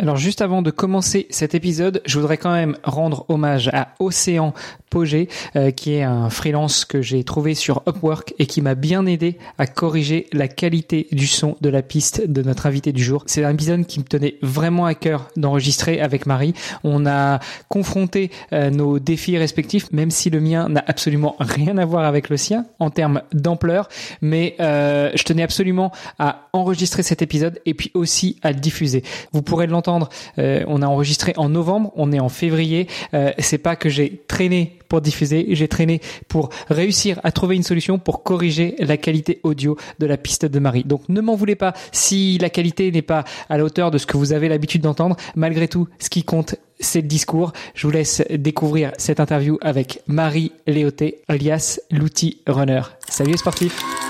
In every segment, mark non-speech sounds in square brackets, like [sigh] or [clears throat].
Alors juste avant de commencer cet épisode, je voudrais quand même rendre hommage à Océan Pogé, euh, qui est un freelance que j'ai trouvé sur Upwork et qui m'a bien aidé à corriger la qualité du son de la piste de notre invité du jour. C'est un épisode qui me tenait vraiment à cœur d'enregistrer avec Marie. On a confronté euh, nos défis respectifs, même si le mien n'a absolument rien à voir avec le sien en termes d'ampleur, mais euh, je tenais absolument à enregistrer cet épisode et puis aussi à le diffuser. Vous pourrez l'entendre euh, on a enregistré en novembre, on est en février. Euh, c'est pas que j'ai traîné pour diffuser, j'ai traîné pour réussir à trouver une solution pour corriger la qualité audio de la piste de Marie. Donc ne m'en voulez pas si la qualité n'est pas à la hauteur de ce que vous avez l'habitude d'entendre. Malgré tout, ce qui compte, c'est le discours. Je vous laisse découvrir cette interview avec Marie Léoté, alias l'outil runner. Salut les sportifs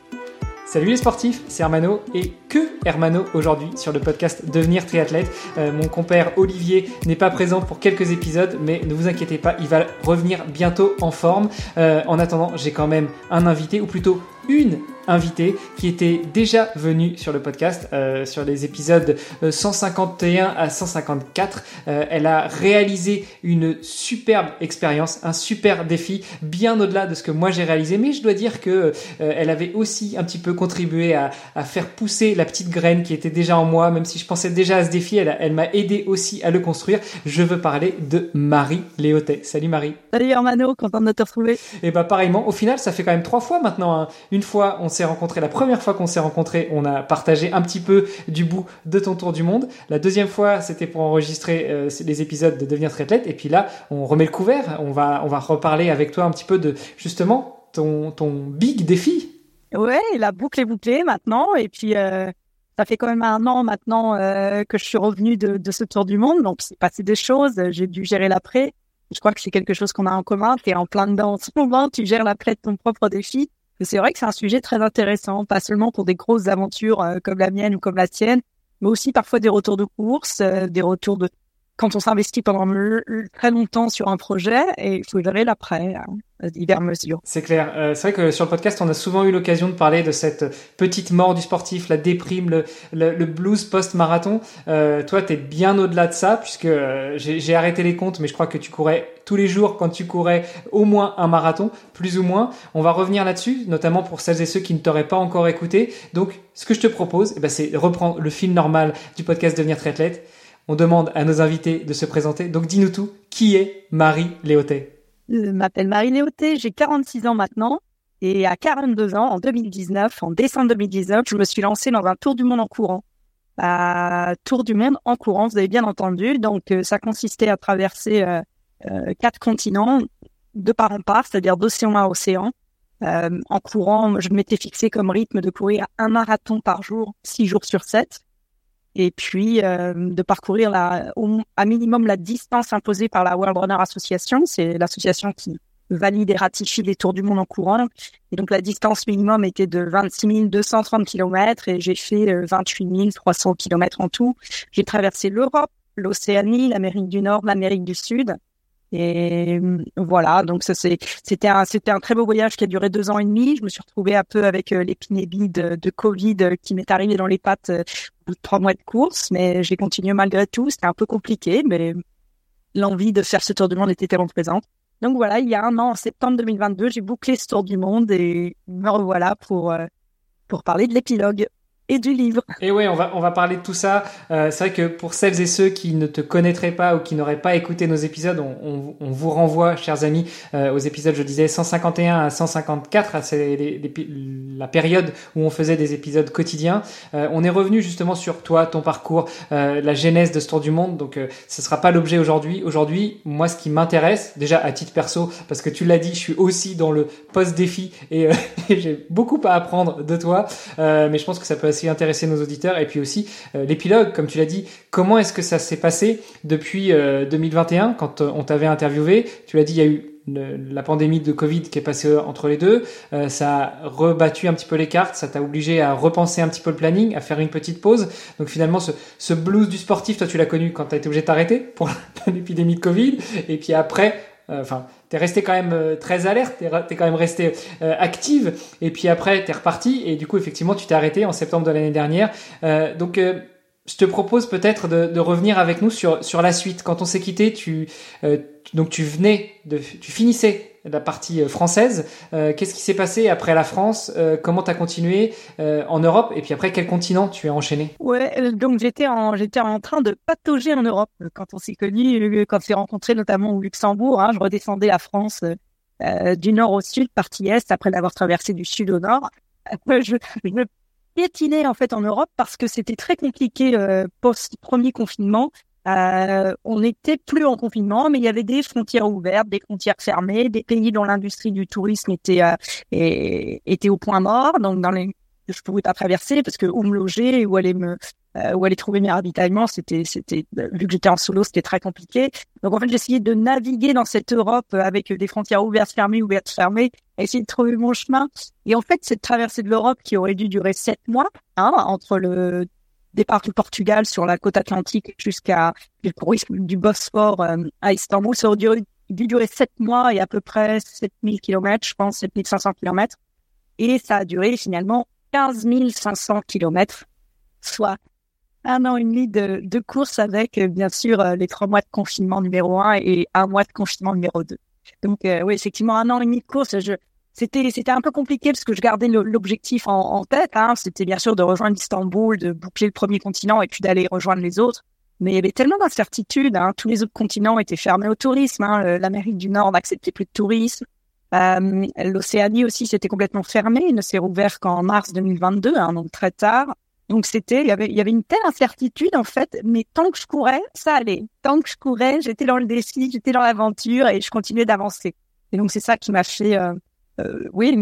Salut les sportifs, c'est Hermano et que Hermano aujourd'hui sur le podcast Devenir triathlète. Euh, mon compère Olivier n'est pas présent pour quelques épisodes, mais ne vous inquiétez pas, il va revenir bientôt en forme. Euh, en attendant, j'ai quand même un invité, ou plutôt une invitée qui était déjà venue sur le podcast euh, sur les épisodes 151 à 154. Euh, elle a réalisé une superbe expérience, un super défi, bien au-delà de ce que moi j'ai réalisé. Mais je dois dire que euh, elle avait aussi un petit peu contribué à, à, faire pousser la petite graine qui était déjà en moi, même si je pensais déjà à ce défi. Elle, elle m'a aidé aussi à le construire. Je veux parler de Marie Léotet. Salut Marie. Salut Hermano, content de te retrouver. Et bah pareillement, au final, ça fait quand même trois fois maintenant. Hein. Une fois, on s'est rencontré, la première fois qu'on s'est rencontré, on a partagé un petit peu du bout de ton tour du monde. La deuxième fois, c'était pour enregistrer euh, les épisodes de Devenir triathlète. Et puis là, on remet le couvert. On va, on va reparler avec toi un petit peu de justement ton, ton big défi. Ouais, la boucle est bouclée maintenant. Et puis, euh, ça fait quand même un an maintenant euh, que je suis revenu de, de ce tour du monde. Donc, c'est passé des choses. J'ai dû gérer l'après. Je crois que c'est quelque chose qu'on a en commun. Tu es en plein dedans en ce moment. Tu gères l'après de ton propre défi c'est vrai que c'est un sujet très intéressant, pas seulement pour des grosses aventures euh, comme la mienne ou comme la tienne, mais aussi parfois des retours de course, euh, des retours de quand on s'investit pendant très longtemps sur un projet et il faut gérer l'après. Hein divers mesures. C'est clair. Euh, c'est vrai que sur le podcast, on a souvent eu l'occasion de parler de cette petite mort du sportif, la déprime, le, le, blues post-marathon. Euh, toi, tu es bien au-delà de ça, puisque euh, j'ai arrêté les comptes, mais je crois que tu courais tous les jours quand tu courais au moins un marathon, plus ou moins. On va revenir là-dessus, notamment pour celles et ceux qui ne t'auraient pas encore écouté. Donc, ce que je te propose, eh ben, c'est reprendre le fil normal du podcast Devenir triathlète. On demande à nos invités de se présenter. Donc, dis-nous tout. Qui est Marie Léotet? Je m'appelle Marie Léoté, j'ai 46 ans maintenant. Et à 42 ans, en 2019, en décembre 2019, je me suis lancée dans un tour du monde en courant. Un tour du monde en courant, vous avez bien entendu. Donc, euh, ça consistait à traverser euh, euh, quatre continents de part en part, c'est-à-dire d'océan à océan. en courant, je m'étais fixé comme rythme de courir un marathon par jour, six jours sur sept et puis euh, de parcourir la, au, à minimum la distance imposée par la World Runner Association. C'est l'association qui valide et ratifie les tours du monde en courant. Et donc la distance minimum était de 26 230 km et j'ai fait 28 300 km en tout. J'ai traversé l'Europe, l'Océanie, l'Amérique du Nord, l'Amérique du Sud. Et euh, voilà, donc ça c'est c'était un c'était un très beau voyage qui a duré deux ans et demi. Je me suis retrouvée un peu avec euh, l'épidémie de, de, Covid euh, qui m'est arrivée dans les pattes au bout de trois mois de course, mais j'ai continué malgré tout. C'était un peu compliqué, mais l'envie de faire ce tour du monde était tellement présente. Donc voilà, il y a un an, en septembre 2022, j'ai bouclé ce tour du monde et me revoilà pour pour parler de l'épilogue et du livre. Et oui, on va, on va parler de tout ça. Euh, c'est vrai que pour celles et ceux qui ne te connaîtraient pas ou qui n'auraient pas écouté nos épisodes, on, on, on vous renvoie, chers amis, euh, aux épisodes, je disais, 151 à 154. C'est la période où on faisait des épisodes quotidiens. Euh, on est revenu justement sur toi, ton parcours, euh, la genèse de ce tour du monde. Donc, euh, ce sera pas l'objet aujourd'hui. Aujourd'hui, moi, ce qui m'intéresse, déjà à titre perso, parce que tu l'as dit, je suis aussi dans le post-défi et, et [laughs] j'ai beaucoup à apprendre de toi. mais je pense que ça peut aussi intéresser nos auditeurs. Et puis aussi euh, l'épilogue, comme tu l'as dit, comment est-ce que ça s'est passé depuis 2021 euh, quand euh, on t'avait interviewé? Tu l'as dit, il y a eu la pandémie de Covid qui est passée entre les deux. ça a rebattu un petit peu les cartes, ça t'a obligé à repenser un petit peu le planning, à faire une petite pause. Donc finalement, ce, ce blues du sportif, toi tu l'as connu quand tu as été obligé de t'arrêter pour [laughs] l'épidémie de Covid. Et puis après, enfin, t'es resté quand même très alerte, t'es es quand même resté active. Et puis après, t'es reparti. Et du coup, effectivement, tu t'es arrêté en septembre de l'année dernière. donc je te propose peut-être de, de, revenir avec nous sur, sur la suite. Quand on s'est quitté, tu, euh, donc tu venais de, tu finissais la partie euh, française. Euh, Qu'est-ce qui s'est passé après la France? Euh, Comment tu as continué en Europe? Et puis après, quel continent tu as enchaîné? Ouais, donc j'étais en, en train de patauger en Europe quand on s'est connus, quand on s'est rencontrés notamment au Luxembourg. Hein, je redescendais la France du nord au sud, partie est, après l'avoir traversé du sud au nord. Je, me piétiné en fait en Europe parce que c'était très compliqué euh, post premier confinement. Euh, on n'était plus en confinement, mais il y avait des frontières ouvertes, des frontières fermées, des pays dont l'industrie du tourisme était euh, était au point mort, donc dans les je pouvais pas traverser parce que où me loger, où aller me euh, où aller trouver mes ravitaillements, c'était c'était vu que j'étais en solo, c'était très compliqué. Donc en fait, j'essayais de naviguer dans cette Europe avec des frontières ouvertes, fermées, ouvertes, fermées, essayer de trouver mon chemin. Et en fait, cette traversée de l'Europe qui aurait dû durer sept mois, hein, entre le départ du Portugal sur la côte atlantique jusqu'à le du Bosphore euh, à Istanbul, ça aurait dû, dû durer sept mois et à peu près 7000 kilomètres, je pense, 7500 kilomètres. Et ça a duré finalement 15 500 kilomètres, soit un an et demi de, de course avec, euh, bien sûr, euh, les trois mois de confinement numéro un et un mois de confinement numéro deux. Donc, euh, oui, effectivement, un an et demi de course, je, c'était, c'était un peu compliqué parce que je gardais l'objectif en, tête. Hein. C'était bien sûr de rejoindre Istanbul, de boucler le premier continent et puis d'aller rejoindre les autres. Mais il y avait tellement d'incertitudes. Hein. Tous les autres continents étaient fermés au tourisme. Hein. L'Amérique du Nord n'acceptait plus de tourisme. Euh, L'Océanie aussi, c'était complètement fermé. Il ne s'est rouvert qu'en mars 2022, hein, donc très tard. Donc c'était, il y avait, il y avait une telle incertitude en fait, mais tant que je courais, ça allait. Tant que je courais, j'étais dans le défi, j'étais dans l'aventure et je continuais d'avancer. Et donc c'est ça qui m'a fait, euh, euh, oui,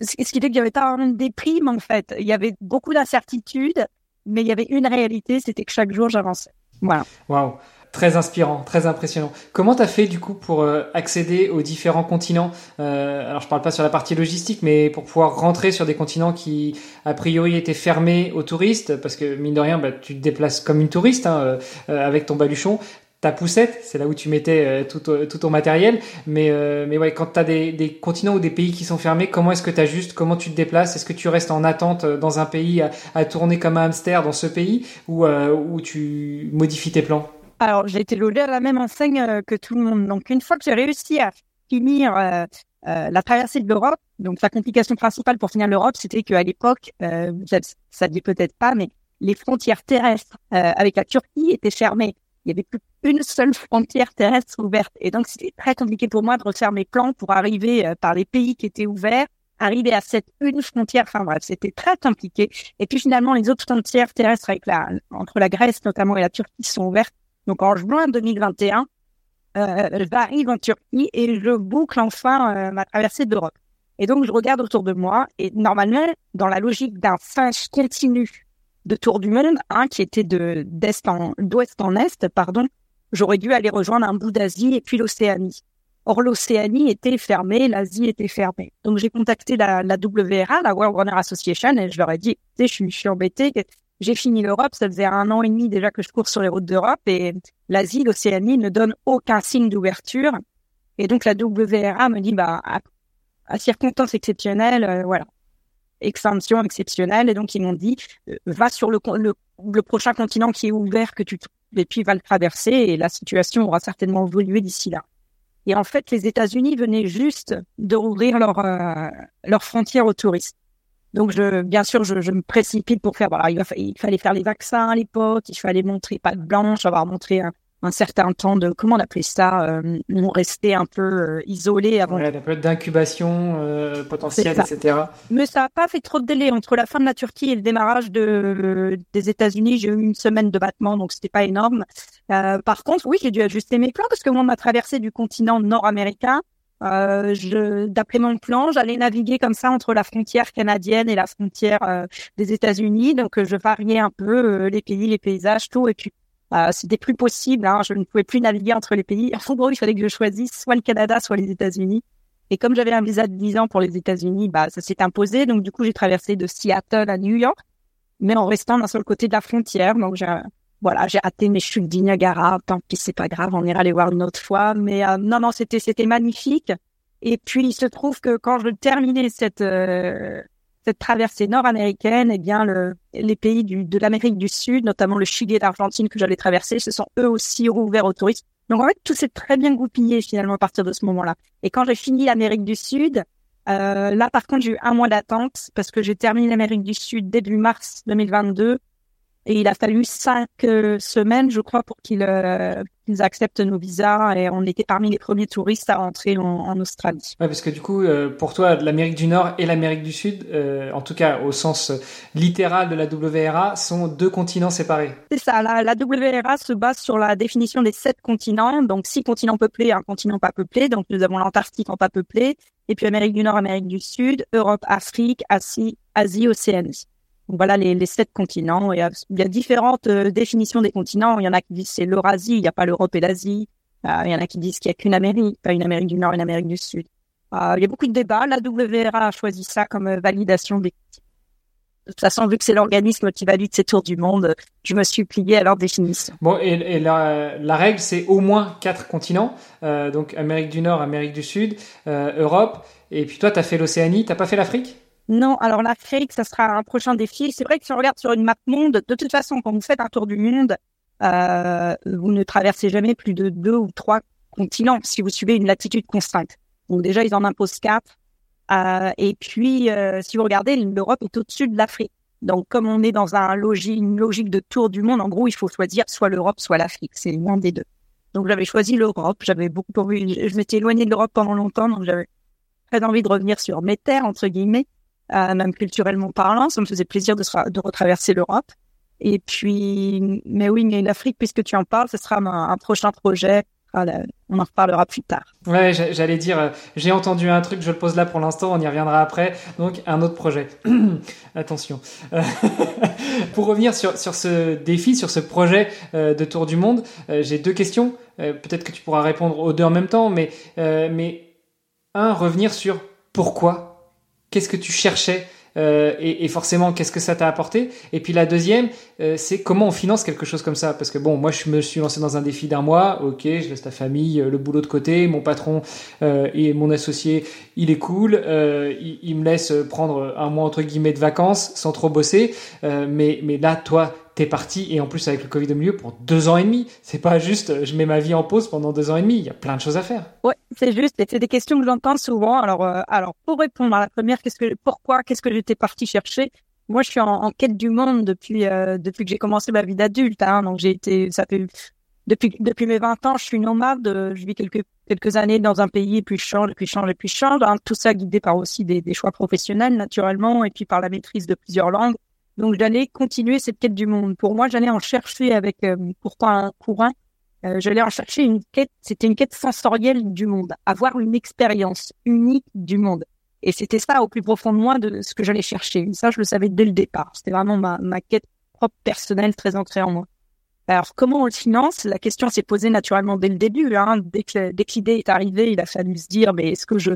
ce qui fait qu'il y avait pas une déprime en fait. Il y avait beaucoup d'incertitudes, mais il y avait une réalité, c'était que chaque jour j'avançais. Voilà. Waouh. Très inspirant, très impressionnant. Comment t'as fait du coup pour euh, accéder aux différents continents? Euh, Alors je parle pas sur la partie logistique, mais pour pouvoir rentrer sur des continents qui a priori étaient fermés aux touristes, parce que mine de rien, bah, tu te déplaces comme une touriste hein, avec ton baluchon ta poussette, c'est là où tu mettais tout, tout, ton matériel. Mais, mais ouais, quand tu as des, continents ou des pays qui sont fermés, comment est-ce que tu ajustes Comment tu te déplaces? Est-ce que tu restes en attente dans un pays à, tourner comme un hamster dans ce pays? Ou, ou tu modifies tes plans? Alors, j'ai été logée à la même enseigne euh, que tout le monde. Donc, une fois que j'ai réussi à finir euh, euh, la traversée de l'Europe, donc la complication principale pour finir l'Europe, c'était qu'à l'époque, euh, ça ne dit peut-être pas, mais les frontières terrestres avec la Turquie étaient fermées. Il y avait plus une seule frontière terrestre ouverte. Et donc, c'était très compliqué pour moi de refaire mes plans pour arriver par les pays qui étaient ouverts arriver à cette une frontière. Enfin bref, c'était très compliqué. Et puis finalement, les autres frontières terrestres avec la, entre la Grèce notamment et la Turquie sont ouvertes. Donc en juin 2021, euh, j'arrive en Turquie et je boucle enfin euh, ma traversée d'Europe. Et donc je regarde autour de moi et normalement, dans la logique d'un singe continu de tour du monde, hein, qui était de d'est en d'ouest en est, pardon, j'aurais dû aller rejoindre un bout d'Asie et puis l'Océanie. Or l'Océanie était fermée, l'Asie était fermée. Donc j'ai contacté la, la WRA, la World Runner Association, et je leur ai dit, je suis, je suis embêté, j'ai fini l'Europe, ça faisait un an et demi déjà que je cours sur les routes d'Europe et l'Asie, l'Océanie ne donne aucun signe d'ouverture. Et donc la WRA me dit, bah, à, à circonstances exceptionnelles, euh, voilà, exceptionnelle. Et donc ils m'ont dit, euh, va sur le, le, prochain continent qui est ouvert que tu et puis va le traverser et la situation aura certainement évolué d'ici là. Et en fait, les États-Unis venaient juste de rouvrir leurs euh, leurs frontières aux touristes. Donc, je, bien sûr, je, je me précipite pour faire. Voilà, il, il, fallait faire les vaccins à l'époque. Il fallait montrer pas de blanche, avoir montré un, un certain temps de comment on appelait ça, euh, on restait un peu euh, isolé avant. Ouais, la période d'incubation euh, potentielle, etc. Mais ça n'a pas fait trop de délai entre la fin de la Turquie et le démarrage de, des États-Unis. J'ai eu une semaine de battement, donc c'était pas énorme. Euh, par contre, oui, j'ai dû ajuster mes plans parce que moi, on m'a traversé du continent nord-américain euh, je, d'après mon plan, j'allais naviguer comme ça entre la frontière canadienne et la frontière euh, des États-Unis. Donc, euh, je variais un peu les pays, les paysages, tout. Et puis, Euh, c'était plus possible. Hein, je ne pouvais plus naviguer entre les pays. En gros, il fallait que je choisisse soit le Canada, soit les États-Unis. Et comme j'avais un visa de 10 ans pour les États-Unis, bah ça s'est imposé. Donc du coup, j'ai traversé de Seattle à New York, mais en restant d'un seul côté de la frontière. Donc j'ai voilà, j'ai raté mes chutes du Niagara. Tant pis, c'est pas grave, on ira les voir une autre fois. Mais euh, non, non, c'était c'était magnifique. Et puis il se trouve que quand je terminais cette euh, cette traversée nord-américaine, eh bien le, les pays du, de l'Amérique du Sud, notamment le Chili et l'Argentine que j'allais traverser, se sont eux aussi rouverts aux touristes. Donc en fait, tout s'est très bien goupillé finalement à partir de ce moment-là. Et quand j'ai fini l'Amérique du Sud, euh, là par contre j'ai eu un mois d'attente parce que j'ai terminé l'Amérique du Sud début mars 2022 et il a fallu cinq euh, semaines, je crois, pour qu'ils euh, acceptent nos visas. Et on était parmi les premiers touristes à rentrer en, en Australie. Ouais, parce que du coup, euh, pour toi, l'Amérique du Nord et l'Amérique du Sud, en tout cas au sens littéral de la WRA, sont deux continents séparés. C'est ça. La, la, WRA se base sur la définition des sept continents. Donc six continents peuplés, un continent pas peuplé. Donc nous avons l'Antarctique en pas peuplé. Et puis Amérique du Nord, Amérique du Sud, Europe, Afrique, Asie, Asie, Océanie voilà les, sept continents. Il y a, différentes euh, définitions des continents. Il y en a qui disent c'est l'Eurasie, il n'y a pas l'Europe et l'Asie. Euh, il y en a qui disent qu'il n'y a qu'une Amérique, pas une Amérique du Nord et une Amérique du Sud. Euh, il y a beaucoup de débats. La WRA a choisi ça comme validation des de toute façon, vu que c'est l'organisme qui valide ces tours du monde, je me suis plié à leur définition. Bon, et, la, règle, c'est au moins quatre continents, donc Amérique du Nord, Amérique du Sud, Europe, et puis toi, tu as fait l'Océanie, t'as pas fait l'Afrique? Non, alors l'Afrique, ça sera un prochain défi. C'est vrai que si on regarde sur une map monde, de toute façon, quand vous faites un tour du monde, euh, vous ne traversez jamais plus de deux ou trois continents si vous suivez une latitude constante. Donc déjà, ils en imposent quatre. Euh, et puis, euh, si vous regardez, l'Europe est au-dessus de l'Afrique. Donc, comme on est dans un une logique de tour du monde, en gros, il faut choisir soit l'Europe, soit l'Afrique. C'est l'un des deux. Donc, j'avais choisi l'Europe. J'avais beaucoup envie. Je m'étais éloignée de l'Europe pendant longtemps, donc j'avais très envie de revenir sur mes terres entre guillemets même culturellement parlant. Ça me faisait plaisir de, retraverser l'Europe. Et puis, mais oui, mais l'Afrique, puisque tu en parles, ce sera un, prochain projet. Ah, on en reparlera plus tard. Ouais, j'allais dire, euh, j'ai entendu un truc, je le pose là pour l'instant, on y reviendra après. Donc, un autre projet. [clears throat] Attention. Euh, [laughs] pour revenir sur, sur ce défi, sur ce projet euh, de tour du monde, j'ai deux questions. Peut-être que tu pourras répondre aux deux en même temps, mais, mais un, revenir sur pourquoi qu'est-ce que tu cherchais euh, et, forcément qu'est-ce que ça t'a apporté. Et puis la deuxième euh, c'est comment on finance quelque chose comme ça. Parce que bon moi je me suis lancé dans un défi d'un mois. Ok je laisse la famille euh, le boulot de côté. Mon patron et mon associé il est cool. Il, il, me laisse prendre un mois entre guillemets de vacances sans trop bosser. Mais mais là toi t'es parti et en plus avec le Covid au milieu pour deux ans et demi. C'est pas juste je mets ma vie en pause pendant deux ans et demi. Il y a plein de choses à faire. Ouais, c'est juste. Et c'est des questions que j'entends souvent. Alors, euh, alors pour répondre à la première, pourquoi, qu'est-ce que j'étais parti chercher? Moi, je suis en, quête du monde depuis euh, depuis que j'ai commencé ma vie d'adulte. Hein, donc j'ai été, ça fait depuis mes 20 ans, je suis nomade. Euh, je vis quelques années dans un pays, puis je change, puis je change, puis je change. Hein, tout ça guidé par aussi des choix professionnels naturellement, et puis par la maîtrise de plusieurs langues. Donc j'allais continuer cette quête du monde. Pour moi, j'allais en chercher avec euh, pourquoi un courant. Euh, j'allais en chercher une quête. C'était une quête sensorielle du monde, avoir une expérience unique du monde. Et c'était ça au plus profond de moi de ce que j'allais chercher. Ça, je le savais dès le départ. C'était vraiment ma, ma quête propre personnelle très ancrée en moi. Alors comment on le finance? La question s'est posée naturellement dès le début. Hein. Dès que, dès que l'idée est arrivée, il a fallu se dire mais est-ce que je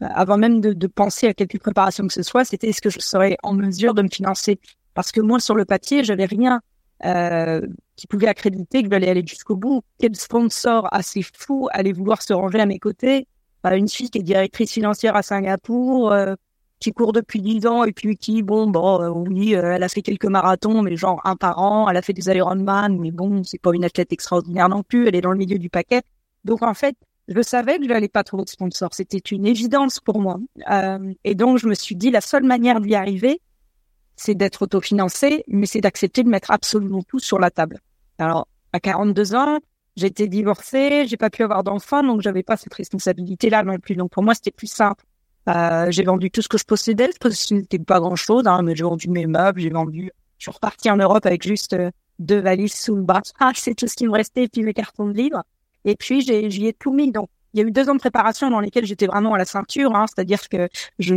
avant même de, de, penser à quelque préparation que ce soit, c'était est-ce que je serais en mesure de me financer? Parce que moi, sur le papier, j'avais rien euh, qui pouvait accréditer que j'allais aller jusqu'au bout. Quel sponsor assez fou allait vouloir se ranger à mes côtés? Bah, Une fille qui est directrice financière à Singapour, euh, qui court depuis 10 ans et puis qui, bon, bon, euh, oui, euh, elle a fait quelques marathons, mais genre un par an. Elle a fait des Ironman, mais bon, c'est pas une athlète extraordinaire non plus. Elle est dans le milieu du paquet. Donc en fait, je savais que je n'allais pas trouver de sponsor. C'était une évidence pour moi. Et donc je me suis dit, la seule manière d'y arriver, c'est d'être autofinancé, mais c'est d'accepter de mettre absolument tout sur la table. Alors, à 42 ans, j'étais divorcée, j'ai pas pu avoir d'enfants, donc j'avais pas cette responsabilité-là non plus. Donc pour moi, c'était plus simple. Euh, j'ai vendu tout ce que je possédais, parce que ce n'était pas grand-chose, hein, mais j'ai vendu mes meubles, j'ai vendu. Je suis repartie en Europe avec juste euh, deux valises sous le bras. [laughs] Ah, c'est tout ce qui me restait, puis mes cartons de livres. Et puis j'y ai tout mis. Donc il y a eu deux ans de préparation dans lesquels j'étais vraiment à la ceinture, hein, c'est-à-dire que je,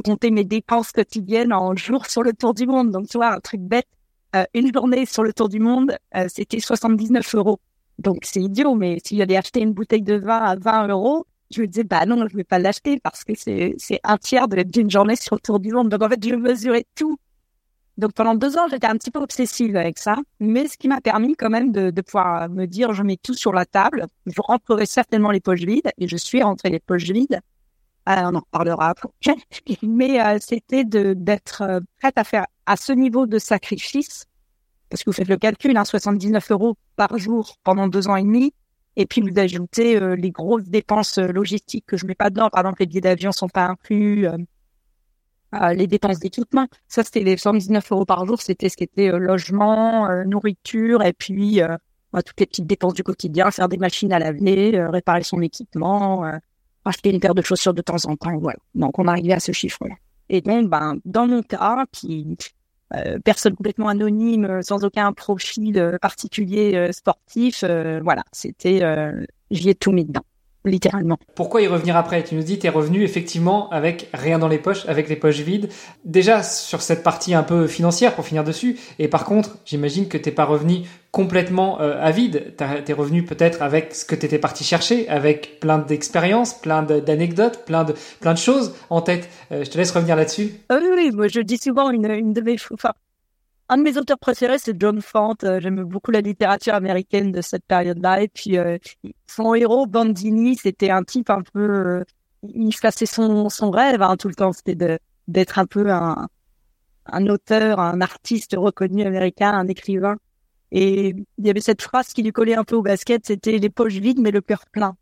comptais mes dépenses quotidiennes en jours sur le tour du monde. Donc, tu vois, un truc bête. une journée sur le tour du monde, c'était 79 euros. Donc c'est idiot, mais si j'allais acheter une bouteille de vin à 20 euros, je me disais bah non, je vais pas l'acheter parce que c'est un tiers d'une journée sur le tour du monde. Donc en fait, je mesurais tout. Donc pendant deux ans, j'étais un petit peu obsessive avec ça, mais ce qui m'a permis quand même de, pouvoir me dire je mets tout sur la table, je rentrerai certainement les poches vides et je suis rentrée les poches vides. Euh, on en reparlera après. [laughs] mais euh, c'était d'être euh, prête à faire à ce niveau de sacrifice parce que vous faites le calcul, hein, 79 euros par jour pendant deux ans et demi, et puis vous ajoutez euh, les grosses dépenses euh, logistiques que je mets pas dedans. Par exemple, les billets d'avion sont pas inclus, euh, les dépenses d'équipement. Ça, c'était les 119 euros par jour. C'était ce qui était logement, nourriture, et puis bah, toutes les petites dépenses du quotidien, faire des machines à laver, réparer son équipement, acheter une paire de chaussures de temps en temps. Voilà. Donc, on arrivait à ce chiffre-là. Et donc, ben, dans mon cas, qui euh, personne complètement anonyme, euh, sans aucun profil euh, particulier sportif. voilà, c'était, j'y ai tout mis dedans littéralement. Pourquoi y revenir après? Tu nous dis, tu es revenu effectivement avec rien dans les poches, avec les poches vides. Déjà sur cette partie un peu financière pour finir dessus. Et par contre, j'imagine que t'es pas revenu complètement euh, à vide. T'es revenu peut-être avec ce que t'étais parti chercher, avec plein d'expériences, plein d'anecdotes, plein de plein de choses en tête. Euh, je te laisse revenir là-dessus. Ah oui, oui, moi je dis souvent une, une de mes, enfin, un de mes auteurs préférés, c'est John Font. Euh, j'aime beaucoup la littérature américaine de cette période-là. Et puis, euh, son héros, Bandini, c'était un type un peu... Euh, il faisait son, son rêve hein, tout le temps. C'était d'être un peu un, un auteur, un artiste reconnu américain, un écrivain. Et il y avait cette phrase qui lui collait un peu au basket, c'était les poches vides mais le cœur plein.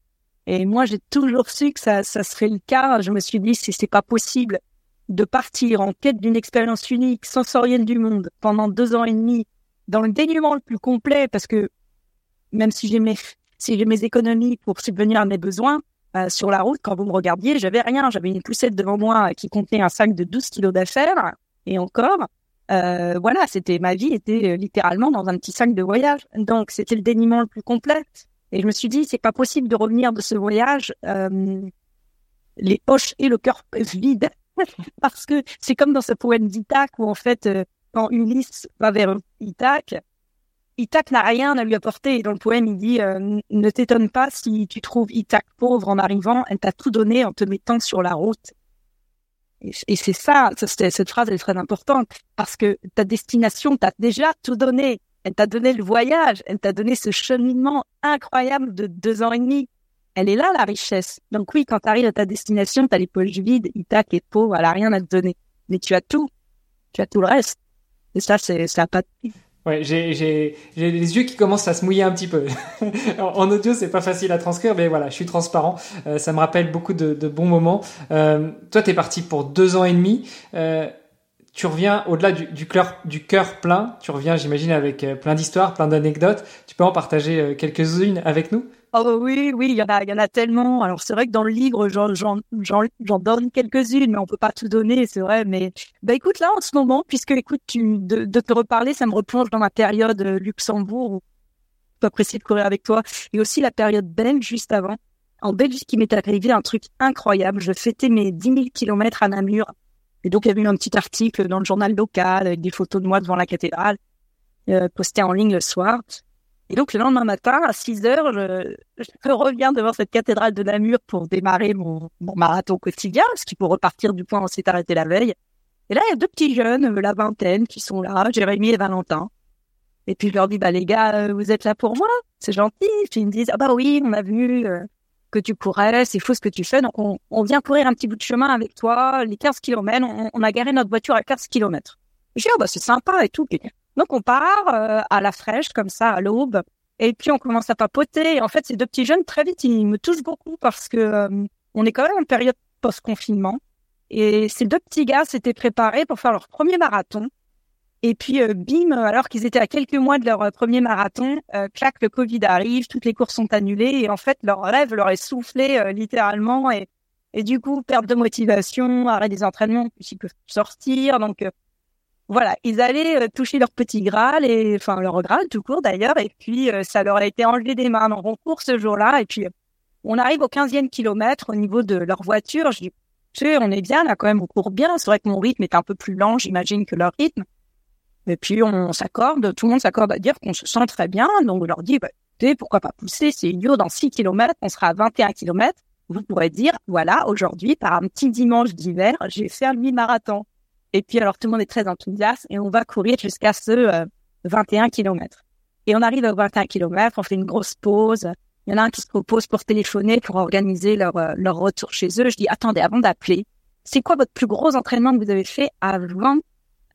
Et moi, j'ai toujours su que ça, ça serait le cas. Je me suis dit, si c'est pas possible de partir en quête d'une expérience unique, sensorielle du monde pendant deux ans et demi, dans le dénuement le plus complet, parce que même si j'ai mes, si j'ai mes économies pour subvenir à mes besoins, euh, sur la route, quand vous me regardiez, j'avais rien. J'avais une poussette devant moi qui contenait un sac de 12 kilos d'affaires. Et encore, euh, voilà, c'était ma vie était euh, littéralement dans un petit sac de voyage. Donc, c'était le dénuement le plus complet. Et je me suis dit, c'est pas possible de revenir de ce voyage les poches et le cœur vides [laughs] parce que c'est comme dans ce poème d'Ithaque où en fait, euh, quand Ulysse va vers Ithaque, Ithaque n'a rien à lui apporter. Dans le poème, il dit euh, Ne t'étonne pas si tu trouves Ithaque pauvre en arrivant, elle t'a tout donné en te mettant sur la route. Et, c'est ça, cette phrase est très importante, parce que ta destination t'a déjà tout donné. Elle t'a donné le voyage, elle t'a donné ce cheminement incroyable de deux ans et demi elle est là, la richesse. Donc oui, quand tu arrives à ta destination, tu as les poches vides, Ita qui est pauvre, elle a rien à te donner. Mais tu as tout. Tu as tout le reste. Et ça, c'est, ça pas de Ouais, j'ai, j'ai, les yeux qui commencent à se mouiller un petit peu. [laughs] en audio, c'est pas facile à transcrire, mais voilà, je suis transparent. Euh, ça me rappelle beaucoup de, bons moments. Euh, toi, t'es parti pour deux ans et demi. Euh, tu reviens au-delà du, du, cœur, du cœur plein. Tu reviens, j'imagine, avec euh, plein d'histoires, plein d'anecdotes. Tu peux en partager quelques-unes avec nous? Oh oui, oui, il y en a, il y en a tellement. Alors c'est vrai que dans le livre, j'en, donne quelques-unes, mais on peut pas tout donner, c'est vrai. Mais bah écoute, là en ce moment, puisque écoute, tu, de, de te reparler, ça me replonge dans ma période euh, Luxembourg, où j'ai apprécié de courir avec toi, et aussi la période belge juste avant. En Belgique, il m'est arrivé un truc incroyable. Je fêtais mes 10 000 kilomètres à Namur. Et donc, il y avait eu un petit article dans le journal local avec des photos de moi devant la cathédrale, euh, posté en ligne le soir. Et donc, le lendemain matin, à 6 heures, je, je reviens devant cette cathédrale de Namur pour démarrer mon, mon marathon quotidien, ce qui pour repartir du point où on s'est arrêté la veille. Et là, il y a deux petits jeunes, la vingtaine, qui sont là, Jérémy et Valentin. Et puis, je leur dis, bah, les gars, euh, vous êtes là pour moi? C'est gentil. Puis, ils me disent, ah, bah oui, on a vu euh, que tu courais, c'est fou ce que tu fais. Donc, on, on, vient courir un petit bout de chemin avec toi, les 15 kilomètres. On, on a garé notre voiture à 15 kilomètres. Je dis, ah, bah, c'est sympa et tout. Donc on part euh, à la fraîche comme ça à l'aube. Et puis on commence à papoter. Et en fait, ces deux petits jeunes très vite ils me touchent beaucoup parce que euh, on est quand même en période post-confinement. Et ces deux petits gars s'étaient préparés pour faire leur premier marathon. Et puis euh, bim, alors qu'ils étaient à quelques mois de leur premier marathon, clac, le Covid arrive, toutes les courses sont annulées. Et en fait leur rêve leur est soufflé littéralement. Et et du coup perte de motivation, arrêt des entraînements, ils peuvent sortir. Donc voilà, ils allaient euh, toucher leur petit Graal et enfin leur Graal tout court d'ailleurs et puis euh, ça leur a été enlevé des mains. Donc on court ce jour-là et puis on arrive au 15e kilomètre au niveau de leur voiture. Je dis, on est bien là quand même, on court bien. C'est vrai que mon rythme est un peu plus lent, j'imagine que leur rythme. Et puis on s'accorde, tout le monde s'accorde à dire qu'on se sent très bien. Donc je leur dis, bah, pourquoi pas pousser C'est idiot, dans 6 km, on sera à 21 km. Vous pourrez dire, voilà, aujourd'hui, par un petit dimanche d'hiver, j'ai fait un demi-marathon. Et puis alors tout le monde est très enthousiaste et on va courir jusqu'à ce 21 km. Et on arrive à 21 km, on fait une grosse pause. Il y en a un qui se propose pour téléphoner, pour organiser leur, euh, leur retour chez eux. Je dis, attendez, avant d'appeler, c'est quoi votre plus gros entraînement que vous avez fait avant,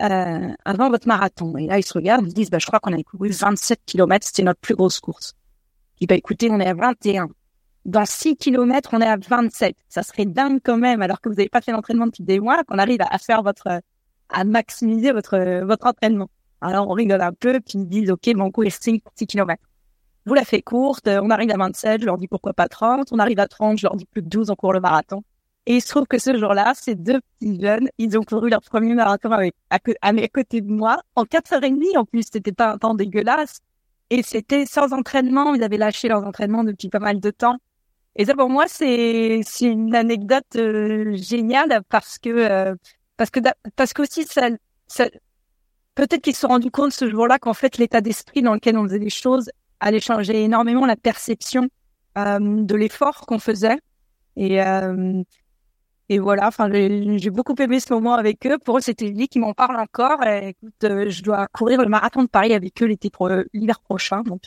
euh, avant votre marathon? Et là, ils se regardent, ils disent, bah, je crois qu'on a couru 27 km, c'était notre plus grosse course. Je dis, bah, écoutez, on est à 21. Dans 6 km, on est à 27. Ça serait dingue quand même, alors que vous n'avez pas fait l'entraînement depuis des mois, qu'on arrive à faire votre, à maximiser votre, votre entraînement. Alors, on rigole un peu, puis ils disent, OK, mon coup est 6 km. Je vous la fais courte, on arrive à 27, je leur dis pourquoi pas 30, on arrive à 30, je leur dis plus de 12, on court le marathon. Et il se trouve que ce jour-là, ces deux petits jeunes, ils ont couru leur premier marathon avec, à, à, mes côtés de moi, en 4h30 en plus, c'était pas un temps dégueulasse. Et c'était sans entraînement, ils avaient lâché leurs entraînements depuis pas mal de temps. Et ça pour moi, c'est une anecdote euh, géniale parce que euh, parce que parce qu'aussi ça, ça peut-être qu'ils se sont rendus compte ce jour-là qu'en fait l'état d'esprit dans lequel on faisait les choses allait changer énormément la perception euh, de l'effort qu'on faisait. Et, euh, et voilà, enfin, j'ai beaucoup aimé ce moment avec eux. Pour eux, c'était lui qui m'en parle encore. Et, écoute, euh, je dois courir le marathon de Paris avec eux l'été pro l'hiver prochain. Donc,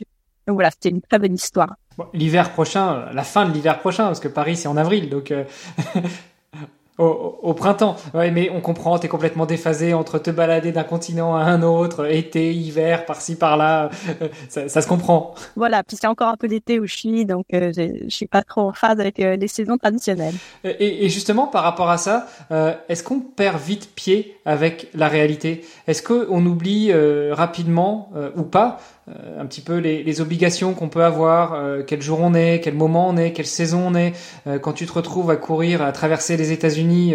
donc voilà, c'était une très bonne histoire. L'hiver prochain, la fin de l'hiver prochain, parce que Paris c'est en avril, donc [laughs] Au, au, printemps, ouais, mais on comprend, t'es complètement déphasé entre te balader d'un continent à un autre, été, hiver, par-ci, par-là, euh, ça, ça, se comprend. Voilà, puis c'est encore un peu d'été où je suis, donc euh, je suis pas trop en phase avec euh, les saisons traditionnelles. Et, et, justement, par rapport à ça, euh, est-ce qu'on perd vite pied avec la réalité? Est-ce qu'on oublie rapidement ou pas? Euh, un petit peu les, obligations qu'on peut avoir, euh, quel jour on est, quel moment on est, quelle saison on est. Euh, quand tu te retrouves à courir, à traverser les États-Unis,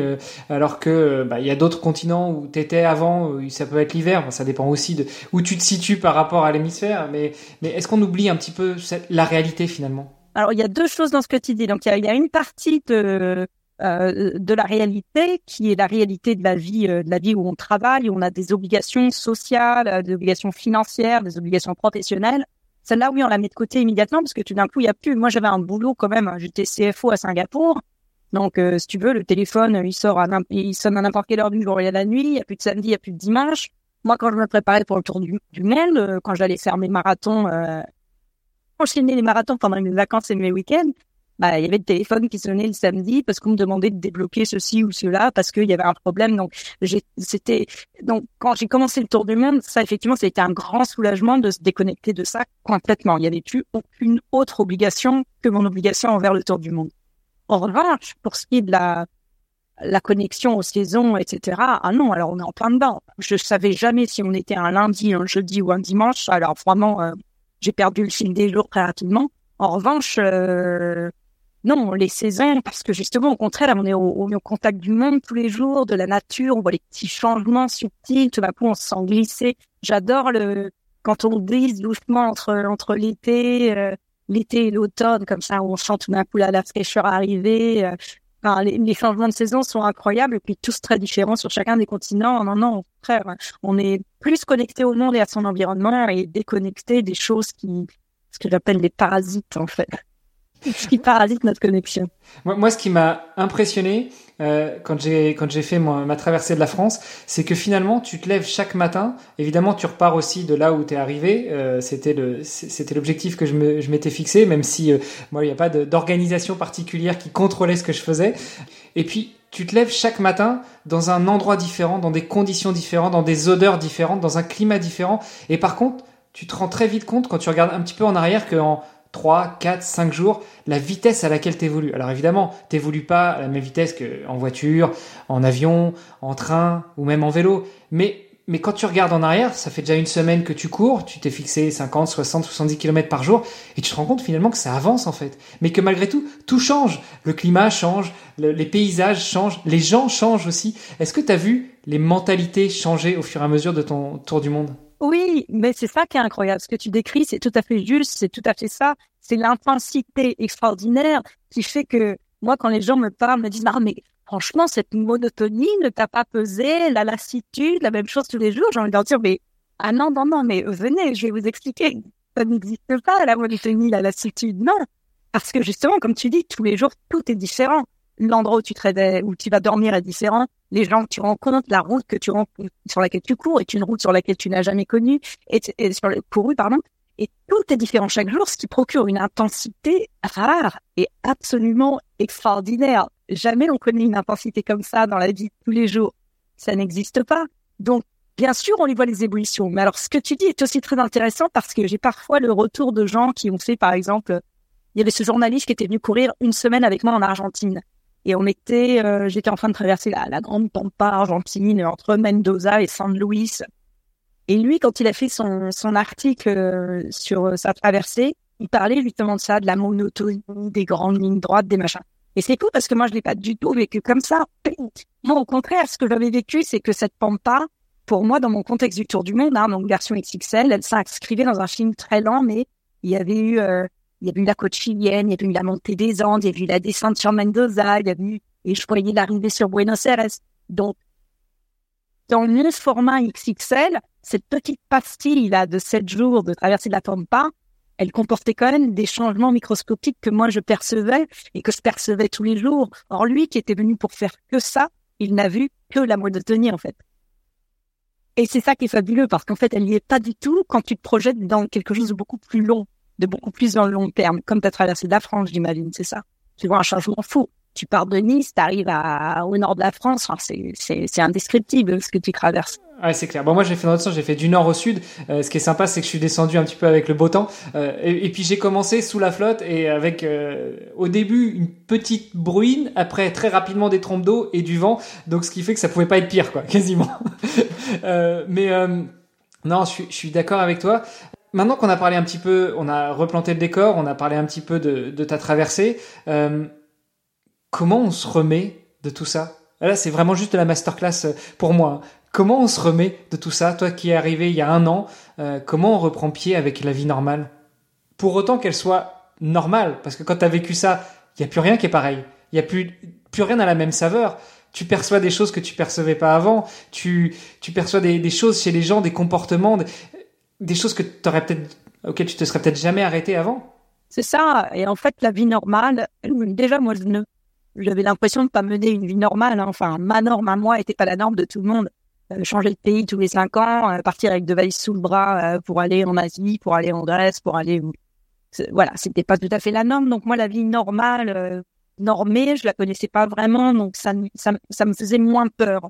alors que bah, il y a d'autres continents où tu étais avant, ça peut être l'hiver. ça dépend aussi de où tu te situes par rapport à l'hémisphère. Mais, mais est-ce qu'on oublie un petit peu la réalité finalement? Alors il y a deux choses dans ce que tu dis. Donc il y a une partie de euh, de la réalité qui est la réalité de la vie euh, de la vie où on travaille où on a des obligations sociales euh, des obligations financières des obligations professionnelles. Celle-là oui on la met de côté immédiatement parce que tout d'un coup il y a plus. Moi j'avais un boulot quand même. J'étais CFO à Singapour. Donc si tu veux le téléphone il sort à il sonne à n'importe quelle heure du jour et de la nuit. Il y a plus de samedi il y a plus de dimanche. Moi quand je me préparais pour le tour du, du Maine quand j'allais faire mes marathons euh, enchaîner les marathons pendant mes vacances et mes week-ends bah, il y avait le téléphone qui sonnait le samedi parce qu'on me demandait de débloquer ceci ou cela parce qu'il y avait un problème. Donc, c'était, donc, quand j'ai commencé le tour du monde, ça, effectivement, été un grand soulagement de se déconnecter de ça complètement. Il n'y avait plus aucune autre obligation que mon obligation envers le tour du monde. En revanche, pour ce qui est de la, la connexion aux saisons, etc. Ah non, alors on est en plein dedans. Je savais jamais si on était un lundi, un jeudi ou un dimanche. Alors vraiment, euh, j'ai perdu le fil des jours très rapidement. En revanche, euh, non, les saisons, parce que justement, au contraire, on est au, contact du monde tous les jours, de la nature, on voit les petits changements subtils, tout d'un coup, on se sent glisser. J'adore le quand on glisse doucement entre entre l'été, euh, l'été et l'automne, comme ça, on sent tout d'un coup la, fraîcheur arriver. Euh, enfin, les, changements de saison sont incroyables et puis tous très différents sur chacun des continents. Non, non, au contraire, on est plus connecté au monde et à son environnement et déconnecté des choses qui, ce que j'appelle des parasites, en fait ce qui parasite notre connexion. Moi, ce qui m'a impressionné euh, quand j'ai fait ma traversée de la France, c'est que finalement tu te lèves chaque matin. Évidemment, tu repars aussi de là où tu es arrivé. Euh, c'était l'objectif que je m'étais fixé, même si euh, moi il n'y a pas d'organisation particulière qui contrôlait ce que je faisais. Et puis tu te lèves chaque matin dans un endroit différent, dans des conditions différentes, dans des odeurs différentes, dans un climat différent. Et par contre, tu te rends très vite compte quand tu regardes un petit peu en arrière qu'en 3, 4, 5 jours, la vitesse à laquelle tu évolues. Alors évidemment, tu n'évolues pas à la même vitesse qu'en voiture, en avion, en train ou même en vélo. Mais, mais quand tu regardes en arrière, ça fait déjà une semaine que tu cours, tu t'es fixé 50, 60, 70 km par jour et tu te rends compte finalement que ça avance en fait. Mais que malgré tout, tout change. Le climat change, les paysages changent, les gens changent aussi. Est-ce que tu as vu les mentalités changer au fur et à mesure de ton tour du monde? Oui, mais c'est ça qui est incroyable. Ce que tu décris, c'est tout à fait juste, c'est tout à fait ça. C'est l'intensité extraordinaire qui fait que moi, quand les gens me parlent, me disent, non, mais franchement, cette monotonie ne t'a pas pesé, la lassitude, la même chose tous les jours? J'ai envie de leur dire, mais Ah non, non, non, mais venez, je vais vous expliquer. Ça n'existe pas, la monotonie, la lassitude. Non. Parce que justement, comme tu dis, tous les jours, tout est différent. L'endroit où tu te réveilles, où tu vas dormir est différent. Les gens que tu rencontres, la route que tu rencontres, sur laquelle tu cours est une route sur laquelle tu n'as jamais connue, et, sur le couru, pardon. Et tout est différent chaque jour, ce qui procure une intensité rare et absolument extraordinaire. Jamais on connaît une intensité comme ça dans la vie de tous les jours. Ça n'existe pas. Donc, bien sûr, on y voit les ébullitions. Mais alors, ce que tu dis est aussi très intéressant parce que j'ai parfois le retour de gens qui ont fait, par exemple, il y avait ce journaliste qui était venu courir une semaine avec moi en Argentine. Et on était, euh, j'étais en train de traverser la, la grande pampa argentine entre Mendoza et San Luis. Et lui, quand il a fait son, son article euh, sur euh, sa traversée, il parlait justement de ça, de la monotonie, des grandes lignes droites, des machins. Et c'est cool parce que moi, je l'ai pas du tout vécu comme ça. [clears throat] Moi, au contraire, ce que j'avais vécu, c'est que cette pampa, pour moi, dans mon contexte du Tour du Monde, hein, donc version XXL, elle s'inscrivait dans un film très lent, mais il y avait eu, euh, il y avait eu la côte chilienne, il y avait eu la montée des Andes, il y avait eu la descente sur Mendoza, il y avait eu, et je voyais l'arrivée sur Buenos Aires. Donc, dans le format XXL, cette petite pastille là de 7 jours de traversée de la Pampa, elle comportait quand même des changements microscopiques que moi je percevais et que je percevais tous les jours. Or lui qui était venu pour faire que ça, il n'a vu que la monotonie en fait. Et c'est ça qui est fabuleux parce qu'en fait elle n'y est pas du tout quand tu te projettes dans quelque chose de beaucoup plus long, de beaucoup plus dans le long terme, comme tu as traversé la France j'imagine, c'est ça. Tu vois un changement fou tu pars de Nice, tu arrives au nord de la France, enfin, c'est indescriptible ce que tu traverses. Ouais, c'est clair. Bon, moi, j'ai fait dans l'autre sens, j'ai fait du nord au sud. Euh, ce qui est sympa, c'est que je suis descendu un petit peu avec le beau temps. Euh, et, puis, j'ai commencé sous la flotte et avec, euh, au début, une petite bruine, après, très rapidement, des trompes d'eau et du vent. Donc, ce qui fait que ça pouvait pas être pire, quoi, [laughs] quasiment. mais, non, je suis d'accord avec toi. Maintenant qu'on a parlé un petit peu, on a replanté le décor, on a parlé un petit peu de, de ta traversée comment on se remet de tout ça? Là, c'est vraiment juste de la masterclass euh, pour moi. Comment on se remet de tout ça? Toi qui es arrivé il y a un an, euh, comment on reprend pied avec la vie normale? Pour autant qu'elle soit normale, parce que quand tu as vécu ça, il n'y a plus rien qui est pareil. Il n'y a plus, plus rien à la même saveur. Tu perçois des choses que tu percevais pas avant. Tu, tu perçois des, des choses chez les gens, des comportements, choses que aurais peut-être, auxquelles tu te serais peut-être jamais arrêté avant? C'est ça. Et en fait, la vie normale, [clears throat] déjà, moi, je ne j'avais l'impression de pas mener une vie normale. Hein. Enfin, ma norme à moi était pas la norme de tout le monde. Euh, changer de pays tous les cinq ans, euh, partir avec deux valises sous le bras euh, pour aller en Asie, pour aller en Grèce, pour aller voilà, c'était pas tout à fait la norme. Donc moi, la vie normale, normée, je la connaissais pas vraiment, donc ça, ça, ça me faisait moins peur.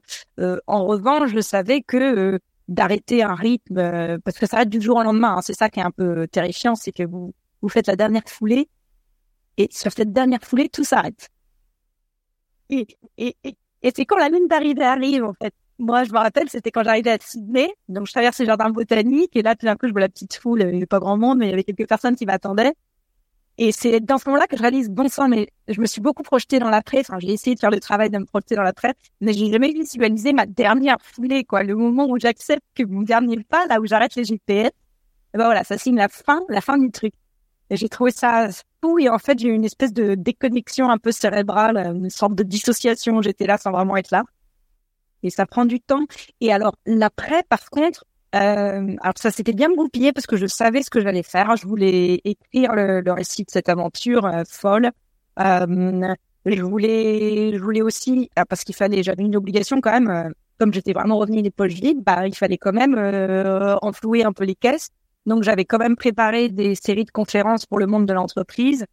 en revanche, je savais que d'arrêter un rythme, parce que ça arrête du jour au lendemain. Hein, c'est ça qui est un peu terrifiant, c'est que vous vous faites la dernière foulée et sur cette dernière foulée, tout s'arrête. Et, et, et, c'est quand la ligne d'arrivée arrive, en fait. Moi, je me rappelle, c'était quand j'arrivais à Sydney. Donc, je traverse le jardin botanique et là, tout d'un coup, je vois la petite foule. Il n'y avait pas grand monde, mais il y avait quelques personnes qui m'attendaient. Et c'est dans ce moment-là que je réalise, bon sang, mais je me suis beaucoup projetée dans l'après. Enfin, j'ai essayé de faire le travail de me projeter dans l'après, mais j'ai jamais visualisé ma dernière foulée, quoi. Le moment où j'accepte que mon dernier pas, là où j'arrête les GPS, et ben voilà, ça signe la fin, la fin du truc. Et j'ai trouvé ça fou et en fait j'ai eu une espèce de déconnexion un peu cérébrale, une sorte de dissociation. J'étais là sans vraiment être là. Et ça prend du temps. Et alors l'après, par contre, euh, alors ça s'était bien goupillé parce que je savais ce que j'allais faire. Je voulais écrire le, le récit de cette aventure euh, folle. Euh, je voulais, je voulais aussi ah, parce qu'il fallait, j'avais une obligation quand même. Euh, comme j'étais vraiment revenu les poches vides, bah il fallait quand même euh, enflouer un peu les caisses. Donc j'avais quand même préparé des séries de conférences pour le monde de l'entreprise.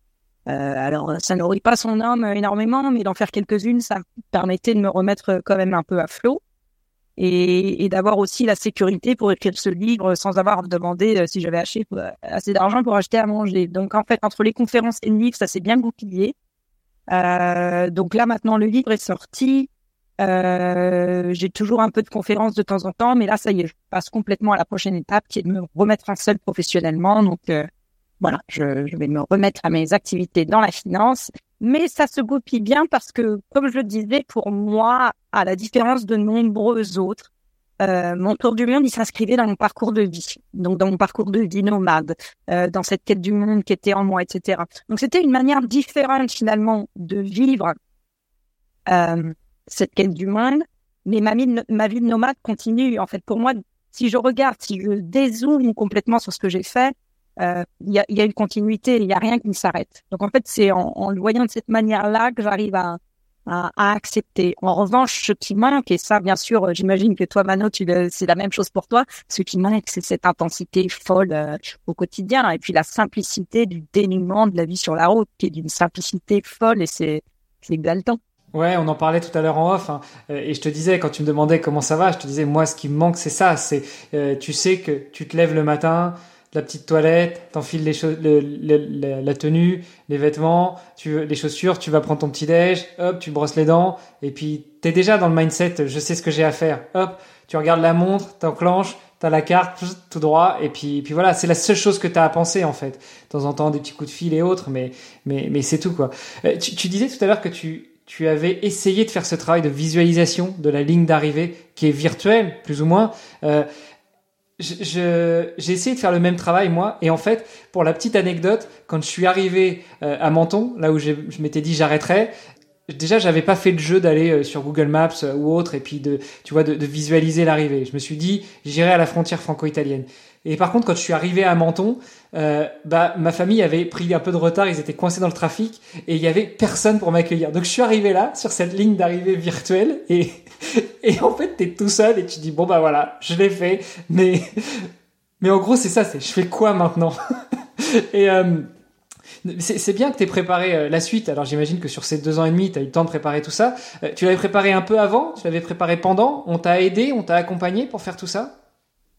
Euh, alors ça nourrit pas son âme énormément, mais d'en faire quelques-unes, ça permettait de me remettre quand même un peu à flot et, et d'avoir aussi la sécurité pour écrire ce livre sans avoir demandé euh, si j'avais acheté euh, assez d'argent pour acheter à manger. Donc en fait, entre les conférences et le livre, ça s'est bien goupillé. Euh, donc là maintenant, le livre est sorti. Euh, j'ai toujours un peu de conférences de temps en temps, mais là, ça y est, je passe complètement à la prochaine étape qui est de me remettre un seul professionnellement. Donc euh, voilà, je, je, vais me remettre à mes activités dans la finance. Mais ça se goupille bien parce que, comme je le disais, pour moi, à la différence de nombreux autres, euh, mon tour du monde, il s'inscrivait dans mon parcours de vie, donc dans mon parcours de vie nomade, euh, dans cette quête du monde qui était en moi, etc. Donc c'était une manière différente finalement de vivre euh, cette quête du monde, mais ma vie, ma vie de nomade continue. En fait, pour moi, si je regarde, si je dézoome complètement sur ce que j'ai fait, euh, il y, a, une continuité, il n'y a rien qui ne s'arrête. Donc en fait, c'est en, le voyant de cette manière-là que j'arrive à, accepter. En revanche, ce qui manque, et ça, bien sûr, j'imagine que toi, Mano, c'est la même chose pour toi. Ce qui manque, c'est cette intensité folle euh, au quotidien, et puis la simplicité du dénouement de la vie sur la route, qui est d'une simplicité folle, et c'est exaltant. Ouais, on en parlait tout à l'heure en off, hein, euh, et je te disais quand tu me demandais comment ça va, je te disais moi, ce qui me manque, c'est ça, c'est tu sais que tu te lèves le matin la petite toilette, t'enfiles les la tenue, les vêtements, les chaussures, tu vas prendre ton petit déj, hop, tu brosses les dents, et puis t'es déjà dans le mindset, je sais ce que j'ai à faire, hop, tu regardes la montre, t'enclenches, t'as la carte tout droit, et puis, puis voilà, c'est la seule chose que t'as à penser en fait. De temps en temps, des petits coups de fil et autres, mais, mais, mais c'est tout quoi. Euh, tu, tu disais tout à l'heure que tu, tu avais essayé de faire ce travail de visualisation de la ligne d'arrivée qui est virtuelle, plus ou moins. Euh, j'ai essayé de faire le même travail moi et en fait pour la petite anecdote quand je suis arrivé euh, à Menton là où je m'étais dit j'arrêterais déjà j'avais pas fait le jeu d'aller euh, sur Google Maps euh, ou autre et puis de tu vois de, de visualiser l'arrivée. Je me suis dit j'irai à la frontière franco-italienne. Et par contre, quand je suis arrivé à Menton, euh, bah, ma famille avait pris un peu de retard, ils étaient coincés dans le trafic et il y avait personne pour m'accueillir. Donc je suis arrivé là, sur cette ligne d'arrivée virtuelle et, [laughs] et en fait, t'es tout seul et tu dis, bon bah voilà, je l'ai fait, mais, mais en gros, c'est ça, c'est je fais quoi maintenant? [laughs] Et euh, c'est bien que tu aies préparé euh, la suite. Alors j'imagine que sur ces deux ans et demi, tu as eu le temps de préparer tout ça. Euh, tu l'avais préparé un peu avant, tu l'avais préparé pendant, on t'a aidé, on t'a accompagné pour faire tout ça?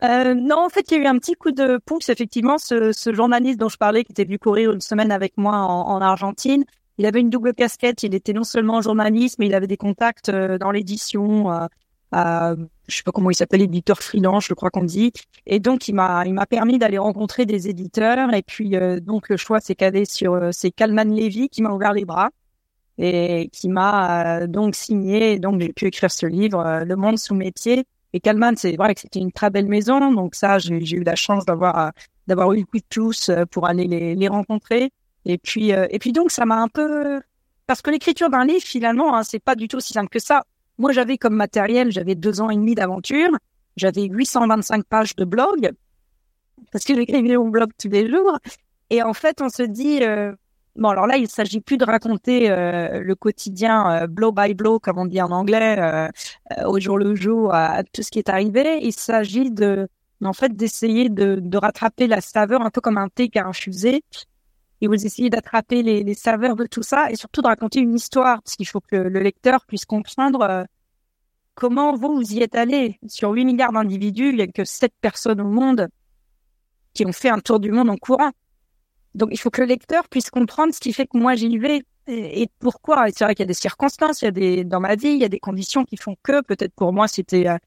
Euh, non, en fait, il y a eu un petit coup de pouce. Effectivement, ce, ce, journaliste dont je parlais, qui était venu courir une semaine avec moi en, en, Argentine, il avait une double casquette. Il était non seulement journaliste, mais il avait des contacts euh, dans l'édition. Euh, euh, je sais pas comment il s'appelle, éditeur freelance, je crois qu'on dit. Et donc, il m'a, il m'a permis d'aller rencontrer des éditeurs. Et puis, euh, donc, le choix s'est calé sur euh, c'est Kalman Levy qui m'a ouvert les bras et qui m'a donc signé. donc, j'ai pu écrire ce livre, Le Monde sous métier et Kalman, c'est vrai que c'était une très belle maison, donc ça, j'ai eu la chance d'avoir euh, d'avoir eu le coup de tous euh, pour aller les, les rencontrer. Et puis euh, et puis donc ça m'a un peu parce que l'écriture d'un livre finalement, hein, c'est pas du tout si simple que ça. Moi, j'avais comme matériel, j'avais deux ans et demi d'aventure, j'avais 825 pages de blog parce que j'écrivais mon blog tous les jours. Et en fait, on se dit Bon, alors là, il s'agit plus de raconter euh, le quotidien euh, blow by blow, comme on dit en anglais, euh, au jour le jour, à, tout ce qui est arrivé. Il s'agit de, en fait, d'essayer de, de, rattraper la saveur, un peu comme un thé qui a infusé. Et vous essayez d'attraper les, les, saveurs de tout ça, et surtout de raconter une histoire, parce qu'il faut que le lecteur puisse comprendre comment vous, vous y êtes allé. Sur 8 milliards d'individus, il n'y a que 7 personnes au monde qui ont fait un tour du monde en courant. Donc, il faut que le lecteur puisse comprendre ce qui fait que moi j'y vais et, pourquoi. C'est vrai qu'il y a des circonstances, il y a des dans ma vie, il y a des conditions qui font que peut-être pour moi c'était euh,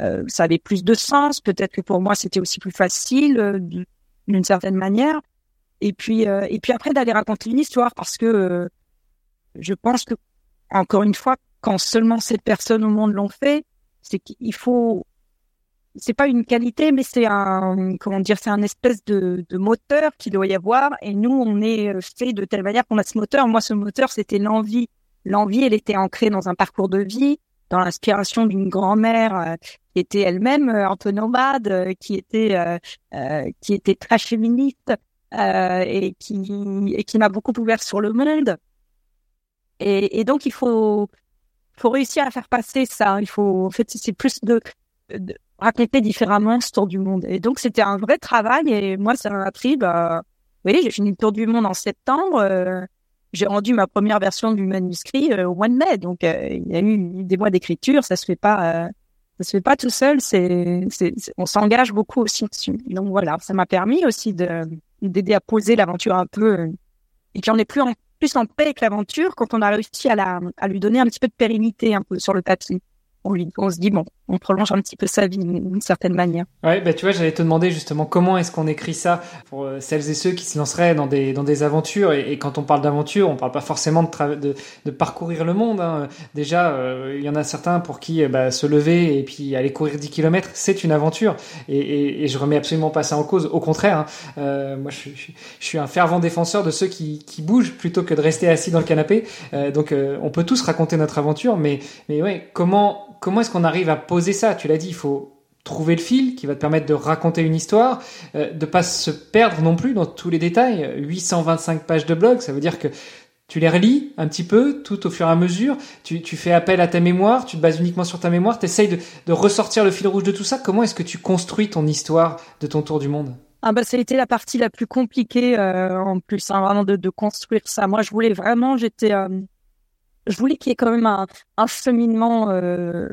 euh ça avait plus de sens, peut-être que pour moi c'était aussi plus facile euh, d'une certaine manière. Et puis et puis après d'aller raconter une histoire parce que je pense que encore une fois quand seulement cette personnes au monde l'ont fait, c'est qu'il faut c'est pas une qualité, mais c'est un, comment dire, c'est un espèce de, de moteur qu'il doit y avoir. Et nous, on est euh, fait de telle manière qu'on a ce moteur. Moi, ce moteur, c'était l'envie. L'envie, elle était ancrée dans un parcours de vie, dans l'inspiration d'une grand-mère euh, qui était elle-même euh, un peu nomade, qui était, qui était très féministe et qui, et qui m'a beaucoup ouvert sur le monde. Et, et donc, il faut, faut réussir à faire passer ça. Il faut, en fait, c'est plus de, de raconter différemment ce tour du monde. Et donc, c'était un vrai travail. Et moi, ça m'a pris, bah, oui, j'ai fini le tour du monde en septembre. Euh, j'ai rendu ma première version du manuscrit euh, au mois de mai. Donc, euh, il y a eu des mois d'écriture. Ça se fait pas, ça se fait pas tout seul. C'est, on s'engage beaucoup aussi dessus. Donc voilà, ça m'a permis aussi de, d'aider à poser l'aventure un peu. et puis, on est plus en, plus en paix avec l'aventure quand on a réussi à la, à lui donner un petit peu de pérennité un peu sur le papier on, on se dit bon, on prolonge un petit peu sa vie d'une certaine manière. Ouais, bah tu vois, j'allais te demander justement comment est-ce qu'on écrit ça pour euh, celles et ceux qui se lanceraient dans des dans des aventures. Et, quand on parle d'aventure, on parle pas forcément de, de, de parcourir le monde. Hein. Déjà, euh, il y en a certains pour qui bah, se lever et puis aller courir 10 km, c'est une aventure. Et, et, et, je remets absolument pas ça en cause. Au contraire, hein. euh, moi je, je, je, suis un fervent défenseur de ceux qui, qui bougent plutôt que de rester assis dans le canapé. Euh, donc on peut tous raconter notre aventure, mais mais ouais, comment comment est-ce qu'on arrive à poser ça? Tu l'as dit, il faut trouver le fil, qui va te permettre de raconter une histoire, euh, de pas se perdre non plus dans tous les détails. 825 pages de blog, ça veut dire que tu les relis un petit peu, tout au fur et à mesure. Tu, fais appel à ta mémoire, tu te bases uniquement sur ta mémoire, tu essayes de, ressortir le fil rouge de tout ça. Comment est-ce que tu construis ton histoire de ton tour du monde? Ah bah, ça a été la partie la plus compliquée euh, en plus, hein, vraiment de, de, construire ça. Moi, je voulais vraiment, j'étais, euh, je voulais qu'il y ait quand même un, cheminement, euh,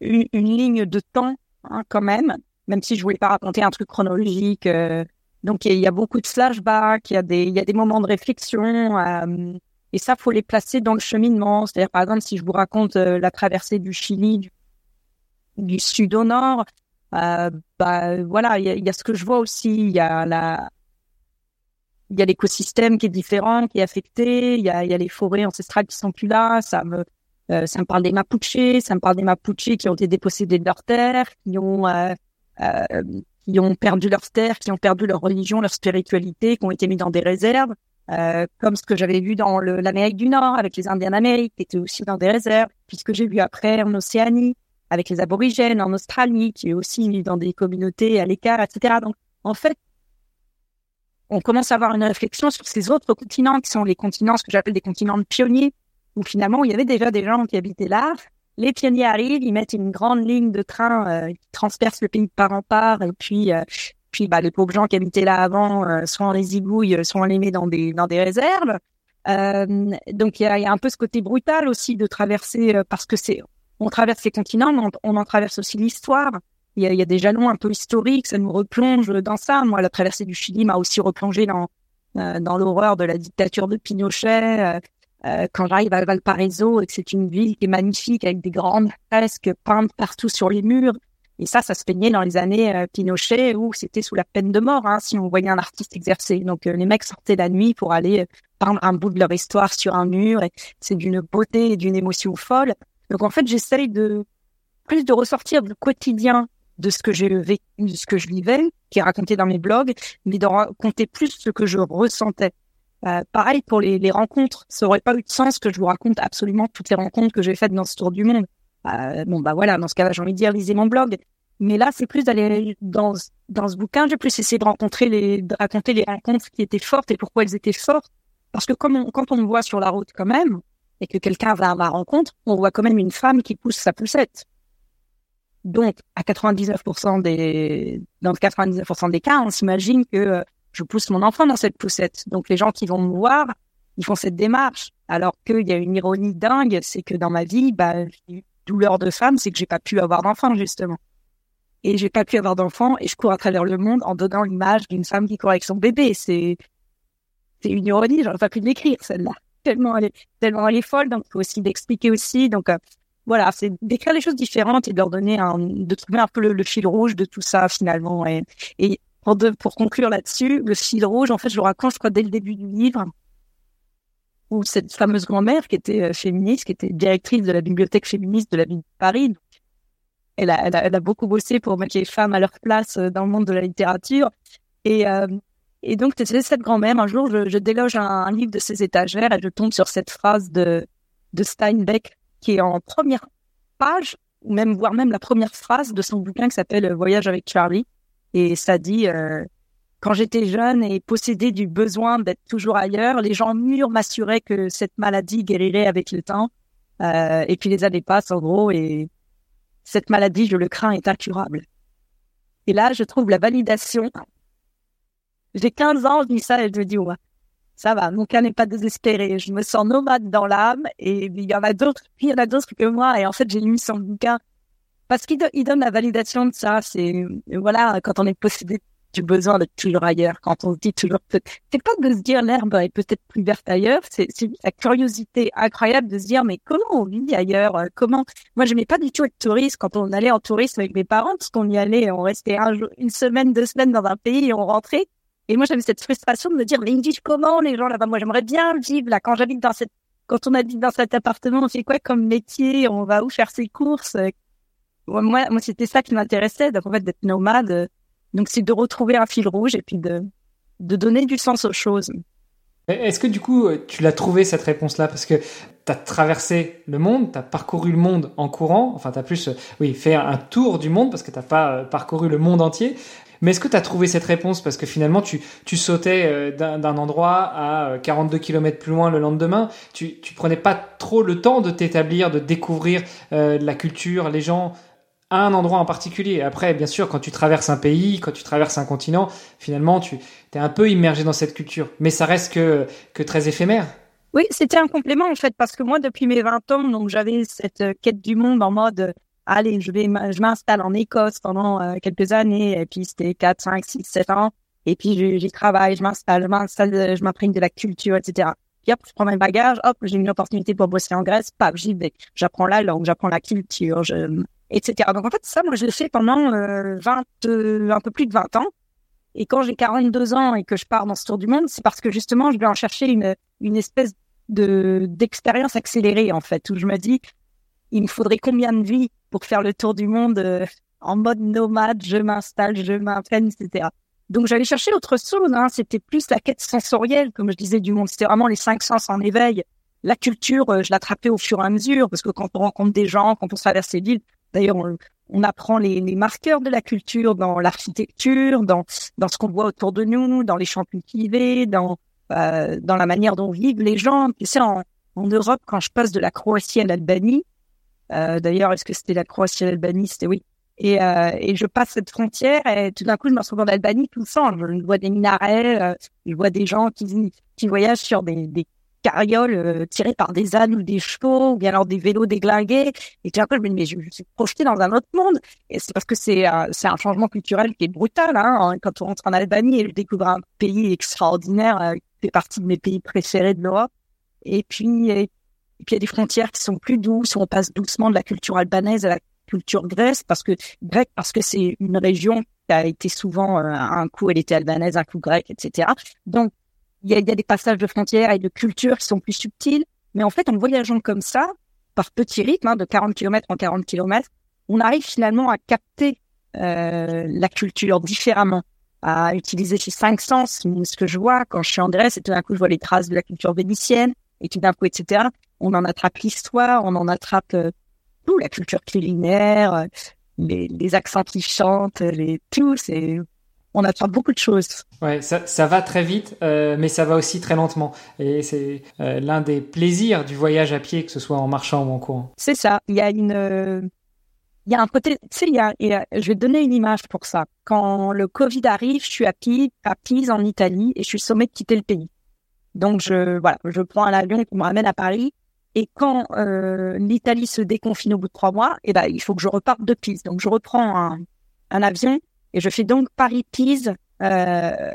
une, ligne de temps hein, quand même, même si je voulais pas raconter un truc chronologique. Euh. donc il y, a beaucoup de flashbacks, il y a des, moments de réflexion. Euh, et ça, faut les placer dans le cheminement. C'est-à-dire, par exemple, si je vous raconte la traversée du Chili du, sud au nord, bah voilà, il y y a, ce que je vois aussi. Il y a la, il y a l'écosystème qui est différent, qui est affecté. Il y a, y a les forêts ancestrales qui sont plus là. Ça me, euh, ça me parle des Mapuches. Ça me parle des Mapuches qui ont été dépossédés de leurs terres, qui ont euh, euh, qui ont perdu leurs terres, qui ont perdu leur religion, leur spiritualité, qui ont été mis dans des réserves. Euh, comme ce que j'avais vu dans l'Amérique du Nord avec les Indiens d'Amérique, qui étaient aussi dans des réserves, puisque j'ai vu après en Océanie avec les aborigènes, en Australie, qui est aussi dans des communautés à l'écart, etc. Donc, en fait, on commence à avoir une réflexion sur ces autres continents qui sont les continents, ce que j'appelle des continents de pionniers, où finalement, il y avait déjà des gens qui habitaient là. Les pionniers arrivent, ils mettent une grande ligne de train euh, qui transperce le pays de part en part, et puis euh, puis bah, les pauvres gens qui habitaient là avant, euh, soit on les zigouille, soit on les met dans des dans des réserves. Euh, donc il y a, y a, un peu ce côté brutal aussi de traverser euh, parce que c'est on traverse les continents, mais on, on en traverse aussi l'histoire. Il y, a, il y a des jalons un peu historiques, ça nous replonge dans ça. Moi, la traversée du Chili m'a aussi replongé dans euh, dans l'horreur de la dictature de Pinochet. Euh, quand j'arrive à Valparaiso et que c'est une ville qui est magnifique avec des grandes fresques peintes partout sur les murs, et ça, ça se peignait dans les années euh, Pinochet où c'était sous la peine de mort hein, si on voyait un artiste exercer. Donc euh, les mecs sortaient la nuit pour aller euh, peindre un bout de leur histoire sur un mur. Et c'est d'une beauté et d'une émotion folle. Donc en fait, j'essaye de plus de ressortir du quotidien de ce que j'ai vécu, de ce que je vivais, qui est raconté dans mes blogs, mais de raconter plus ce que je ressentais. Euh, pareil pour les, les, rencontres, ça aurait pas eu de sens que je vous raconte absolument toutes les rencontres que j'ai faites dans ce tour du monde. Euh, bon bah voilà, dans ce cas-là, j'ai envie de dire lisez mon blog. Mais là, c'est plus d'aller dans dans ce bouquin, j'ai plus essayé de rencontrer les de raconter les rencontres qui étaient fortes et pourquoi elles étaient fortes. Parce que comme on, quand on me voit sur la route quand même et que quelqu'un va à ma rencontre, on voit quand même une femme qui pousse sa poussette. Donc, à 99% des, dans 99% des cas, on s'imagine que euh, je pousse mon enfant dans cette poussette. Donc, les gens qui vont me voir, ils font cette démarche. Alors qu'il y a une ironie dingue, c'est que dans ma vie, bah, douleur de femme, c'est que j'ai pas pu avoir d'enfant justement. Et j'ai pas pu avoir d'enfant et je cours à travers le monde en donnant l'image d'une femme qui court avec son bébé. C'est c'est une ironie, j'aurais pas pu l'écrire celle-là. Tellement elle est folle, donc faut aussi d'expliquer aussi. Donc euh, voilà, c'est d'écrire les choses différentes et de leur donner un, de trouver un peu le, fil rouge de tout ça finalement. Et, pour, conclure là-dessus, le fil rouge, en fait, je le raconte, je crois, dès le début du livre où cette fameuse grand-mère qui était euh, féministe, qui était directrice de la bibliothèque féministe de la ville de Paris, elle a, beaucoup bossé pour mettre les femmes à leur place euh, dans le monde de la littérature. Et, euh, donc, cette grand-mère, un jour, je, déloge un, livre de ses étagères et je tombe sur cette phrase de Steinbeck qui est en première page, ou même, voire même la première phrase de son bouquin qui s'appelle Voyage avec Charlie. Et ça dit, euh, quand j'étais jeune et possédée du besoin d'être toujours ailleurs, les gens mûrs m'assuraient que cette maladie guérirait avec le temps. Euh, et puis les années passent en gros et cette maladie, je le crains, est incurable. Et là, je trouve la validation. J'ai 15 ans, je dis ça et je me dis, ouais, ça va, mon cas n'est pas désespéré. Je me sens nomade dans l'âme et il y en a d'autres, il y en a d'autres que moi. Et en fait, j'ai lu son bouquin parce qu'il donne la validation de ça. C'est, voilà, quand on est possédé du besoin d'être toujours ailleurs. Quand on se dit toujours, c'est pas de se dire l'herbe est peut-être plus verte ailleurs, c'est la curiosité incroyable de se dire mais comment on vit ailleurs euh, Comment Moi, je n'aimais pas du tout être touriste quand on allait en tourisme avec mes parents, parce qu'on y allait, on restait un jour, une semaine, deux semaines dans un pays et on rentrait. Et moi, j'avais cette frustration de me dire mais ils vivent comment les gens là-bas? Moi, j'aimerais bien vivre là. Quand j'habite dans cette, quand on habite dans cet appartement, on fait quoi comme métier? On va où faire ses courses? Moi, moi, c'était ça qui m'intéressait, fait d'être nomade. Donc c'est de retrouver un fil rouge et puis de, de donner du sens aux choses. Est-ce que du coup, tu l'as trouvé cette réponse-là? Parce que tu as traversé le monde, tu as parcouru le monde en courant, enfin tu as plus oui, fait un tour du monde parce que tu pas parcouru le monde entier, mais est-ce que tu as trouvé cette réponse? Parce que finalement, tu, tu sautais euh, d'un endroit à 42 euh, km plus loin le lendemain. Tu, tu prenais pas trop le temps de t'établir, de découvrir euh, la culture, les gens à un endroit en particulier. Après, bien sûr, quand tu traverses un pays, quand tu traverses un continent, finalement, tu es un peu immergé dans cette culture. Mais ça reste que, que très éphémère. Oui, c'était un complément en fait, parce que moi, depuis mes 20 ans, j'avais cette quête du monde en mode allez, je vais, je m'installe en Écosse pendant euh, quelques années, et puis c'était 4, 5, 6, 7 ans, et puis j'y travaille, je m'installe, je m'installe, je m'imprime de la culture, etc. Puis hop, je prends mes bagages, hop, j'ai une opportunité pour bosser en Grèce, paf, j'y vais. J'apprends la langue, j'apprends la culture, je, etc. Donc en fait, ça, moi, je l'ai fait pendant euh, 20, euh, un peu plus de 20 ans. Et quand j'ai 42 ans et que je pars dans ce tour du monde, c'est parce que justement, je vais en chercher une, une espèce de d'expérience accélérée en fait, où je me dis, il me faudrait combien de vies pour faire le tour du monde euh, en mode nomade, je m'installe, je m'entraîne, etc. Donc j'allais chercher autre chose, hein. c'était plus la quête sensorielle, comme je disais, du monde. C'était vraiment les cinq sens en éveil. La culture, euh, je l'attrapais au fur et à mesure, parce que quand on rencontre des gens, quand on traverse les villes, d'ailleurs, on, apprend les, marqueurs de la culture dans l'architecture, dans, dans ce qu'on voit autour de nous, dans les champs cultivés, dans, euh, dans la manière dont vivent les gens. Tu sais, en, Europe, quand je passe de la Croatie à l'Albanie, D'ailleurs, est-ce que c'était la Croatie et l'Albanie? C'était oui. Et, euh, et je passe cette frontière et tout d'un coup, je me retrouve en Albanie tout sang. Je vois des minarets, euh, je vois des gens qui, qui voyagent sur des, des carrioles euh, tirées par des ânes ou des chevaux, ou bien alors des vélos déglingués. Et tout d'un coup, je me dis, mais je, suis projeté dans un autre monde. Et c'est parce que c'est c'est un changement culturel qui est brutal. Hein, quand on rentre en Albanie et je découvre un pays extraordinaire euh, qui fait partie de mes pays préférés de l'Europe. Et puis, et puis il y a des frontières qui sont plus douces, où on passe doucement de la culture albanaise à la culture grecque, parce que grecque parce que c'est une région qui a été souvent euh, un coup elle était albanaise, un coup grecque, etc. Donc il y a, il y a des passages de frontières et de cultures qui sont plus subtils, mais en fait en voyageant comme ça, par petits rythmes, hein, de 40 km en 40 km, on arrive finalement à capter euh, la culture différemment, à utiliser ces cinq sens. Ce que je vois quand je suis en Grèce, et tout d'un coup je vois les traces de la culture vénitienne, et tout d'un coup, etc on en attrape l'histoire, on en attrape euh, tout, la culture culinaire, euh, les, accents qui chantent, les tout, c'est on attrape beaucoup de choses. Ouais, ça, ça va très vite, euh, mais ça va aussi très lentement. Et c'est l'un des plaisirs du voyage à pied, que ce soit en marchant ou en courant. C'est ça. Il y a une, il y a un côté, tu sais, il y a, je vais te donner une image pour ça. Quand le Covid arrive, je suis à Pise, à Pise en Italie, et je suis sommée de quitter le pays. Donc je, voilà, je prends un avion qui me ramène à Paris et quand euh, l'Italie se déconfine au bout de trois mois, eh ben, il faut que je reparte de Pise. Donc, je reprends un, un avion et je fais donc Paris-Pise euh,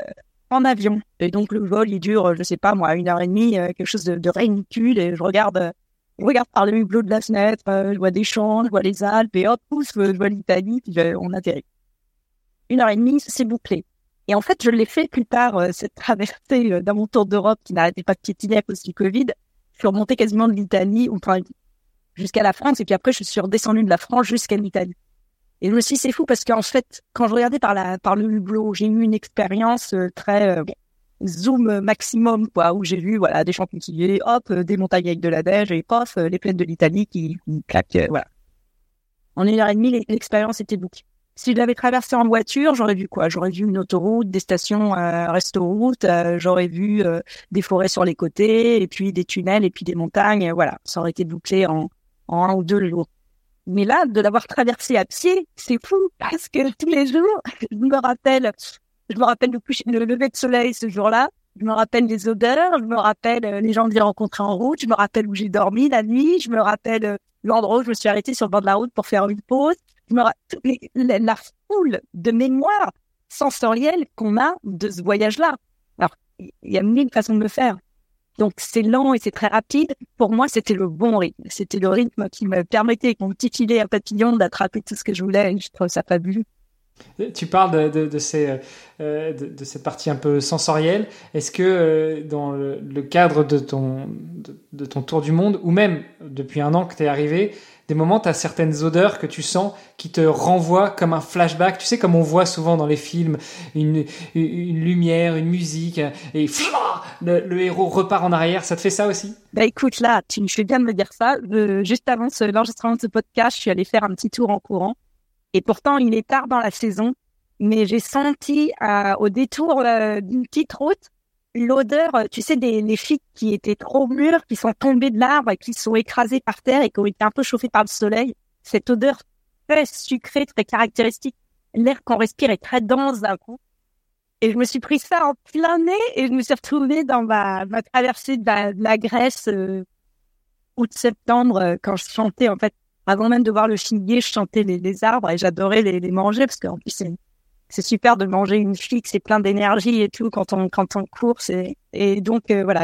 en avion. Et donc, le vol, il dure, je sais pas moi, une heure et demie, euh, quelque chose de, de ridicule. Et je regarde, je regarde par le hublot de la fenêtre, euh, je vois des champs, je vois les Alpes, et hop, pouf, je vois l'Italie, puis on atterrit. Une heure et demie, c'est bouclé. Et en fait, je l'ai fait plus tard, cette traversée dans mon tour d'Europe qui n'arrêtait pas de piétiner à cause du Covid suis remontée quasiment de l'Italie, enfin, jusqu'à la France, et puis après, je suis redescendue de la France jusqu'à l'Italie. Et je me suis dit, c'est fou parce qu'en fait, quand je regardais par la, par le hublot, j'ai eu une expérience euh, très euh, zoom maximum, quoi, où j'ai vu, voilà, des champs cultivés, hop, euh, des montagnes avec de la neige, et pof, les plaines de l'Italie qui, qui claquent, voilà. En une heure et demie, l'expérience était bouclée. Si je l'avais traversé en voiture, j'aurais vu quoi? J'aurais vu une autoroute, des stations euh, resto-route, euh, j'aurais vu euh, des forêts sur les côtés, et puis des tunnels, et puis des montagnes. Voilà, ça aurait été bouclé en, en un ou deux jours. Mais là, de l'avoir traversé à pied, c'est fou parce que tous les jours, [laughs] je me rappelle, je me rappelle le, coucher, le lever de soleil ce jour-là. Je me rappelle les odeurs, je me rappelle les gens que j'ai rencontrés en route, je me rappelle où j'ai dormi la nuit, je me rappelle l'endroit où je me suis arrêtée sur le bord de la route pour faire une pause la, foule de mémoire sensorielle qu'on a de ce voyage-là. Alors, il y a mille façons de le faire. Donc, c'est lent et c'est très rapide. Pour moi, c'était le bon rythme. C'était le rythme qui me permettait, mon petit filet à papillon, d'attraper tout ce que je voulais. je trouve ça fabuleux. Tu parles de, de, ces, euh, de, cette partie un peu sensorielle. Est-ce que euh, dans le, cadre de ton, de, ton tour du monde, ou même depuis un an que tu es arrivé, des moments, tu as certaines odeurs que tu sens qui te renvoient comme un flashback. Tu sais, comme on voit souvent dans les films, une, une lumière, une musique, et le, héros repart en arrière. Ça te fait ça aussi? Bah écoute, là, tu fais bien de me dire ça. juste avant l'enregistrement de ce podcast, je suis allée faire un petit tour en courant. Et pourtant, il est tard dans la saison, mais j'ai senti euh, au détour euh, d'une petite route l'odeur, euh, tu sais, des les filles qui étaient trop mûres, qui sont tombées de l'arbre, qui sont écrasées par terre et qui ont été un peu chauffées par le soleil. Cette odeur très sucrée, très caractéristique. L'air qu'on respire est très dense d'un coup. Et je me suis pris ça en plein nez et je me suis retrouvée dans ma, ma traversée de la, Grèce euh, août-septembre quand je chantais en fait avant même de voir le figuier, je chantais les, les arbres et j'adorais les, les, manger parce qu'en plus c'est c'est super de manger une figue, c'est plein d'énergie et tout quand on quand on court. Et, et donc euh, voilà,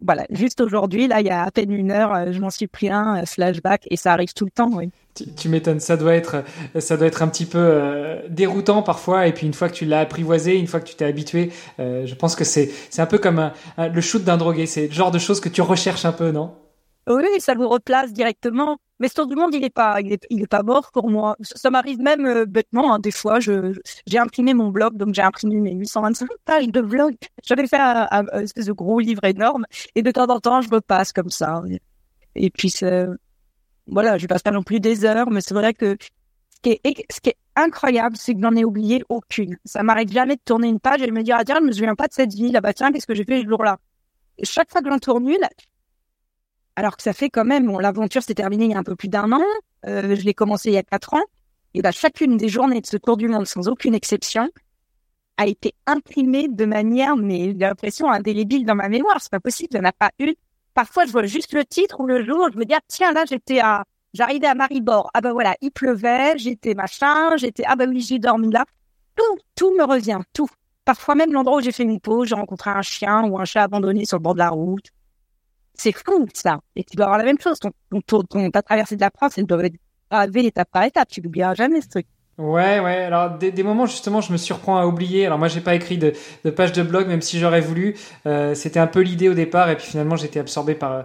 voilà. Juste aujourd'hui, là, il y a à peine une heure, euh, je m'en suis pris un euh, flashback et ça arrive tout le temps. Oui. Tu, m'étonnes, ça doit être, ça doit être un petit peu déroutant parfois. Et puis une fois que tu l'as apprivoisé, une fois que tu t'es habitué, je pense que c'est, c'est un peu comme le shoot d'un drogué. C'est le genre de choses que tu recherches un peu, non? Oui, ça vous replace directement. Mais ce tour du monde, il est pas, il est, pas mort pour moi. Ça, m'arrive même euh, bêtement. Hein, des fois, j'ai imprimé mon blog, donc j'ai imprimé mes 825 pages de blog. J'avais fait un, espèce de gros livre énorme, et de temps en temps, je me passe comme ça. Et puis, voilà, je passe pas non plus des heures, mais c'est vrai que ce qui est, incroyable, c'est que j'en ai oublié aucune. Ça m'arrête jamais de tourner une page et de me dire, ah tiens, je me souviens pas de cette vie là-bas, tiens, qu'est-ce que j'ai fait ce jour-là? Chaque fois que j'en tourne une, alors que ça fait quand même, l'aventure s'est terminée il y a un peu plus d'un an, euh, je l'ai commencé il y a quatre ans, et bah, chacune des journées de ce tour du monde, sans aucune exception, a été imprimée de manière, mais j'ai l'impression indélébile dans ma mémoire, c'est pas possible, il n'y en a pas une. Parfois, je vois juste le titre ou le jour, je me dis, ah, tiens, là, j'étais à, j'arrivais à Maribor, ah ben voilà, il pleuvait, j'étais machin, j'étais, ah ben oui, j'ai dormi là. Tout, tout me revient, tout. Parfois même l'endroit où j'ai fait une pause, j'ai rencontré un chien ou un chat abandonné sur le bord de la route c'est fou, ça. Et tu dois avoir la même chose. Ton, ton, ton, traversée de la France, elle doit être gravée étape par étape. Tu n'oublieras jamais ce truc. Ouais, ouais. Alors des, moments justement, je me surprends à oublier. Alors moi, j'ai pas écrit de, page de blog, même si j'aurais voulu. Euh, C'était un peu l'idée au départ, et puis finalement, j'étais absorbé par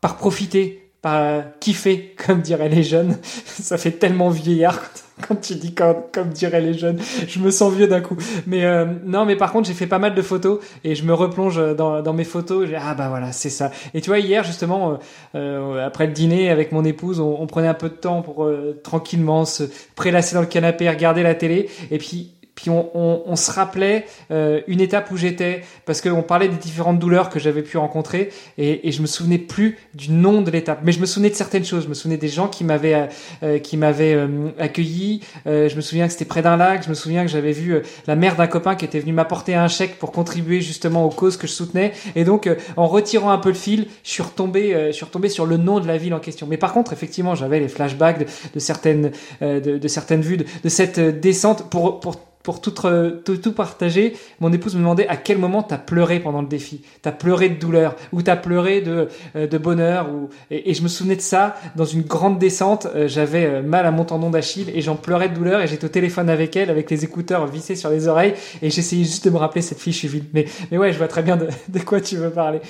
par profiter pas kiffer, comme diraient les jeunes. [laughs] Ça fait tellement vieillard quand, tu dis comme, comme diraient les jeunes. Je me sens vieux d'un coup. Mais euh, non, mais par contre, j'ai fait pas mal de photos et je me replonge dans, dans mes photos. ah bah voilà, c'est ça. Et tu vois, hier justement, euh, euh, après le dîner avec mon épouse, on, on, prenait un peu de temps pour tranquillement se prélasser dans le canapé, regarder la télé. Et puis puis on, on, on se rappelait euh, une étape où j'étais parce qu'on parlait des différentes douleurs que j'avais pu rencontrer et, et, je me souvenais plus du nom de l'étape. Mais je me souvenais de certaines choses. Je me souvenais des gens qui m'avaient euh, euh, qui m'avaient accueilli. Je me souviens que c'était près d'un lac. Je me souviens que j'avais vu la mère d'un copain qui était venu m'apporter un chèque pour contribuer justement aux causes que je soutenais. Et donc en retirant un peu le fil je suis retombé je suis retombé sur le nom de la ville en question. Mais par contre effectivement j'avais les flashbacks de, de certaines de, de, certaines vues de, de cette descente pour pour pour tout, tout, partager, mon épouse me demandait à quel moment t'as pleuré pendant le défi. T'as pleuré de douleur ou t'as pleuré de, euh, bonheur. Et, je me souvenais de ça dans une grande descente. Euh, j'avais euh, mal à mon tendon d'Achille et j'en pleurais de douleur et j'étais au téléphone avec elle avec les écouteurs vissés sur les oreilles et j'essayais juste de me rappeler cette fiche vide. Mais, mais ouais, je vois très bien de, [laughs] quoi tu veux parler.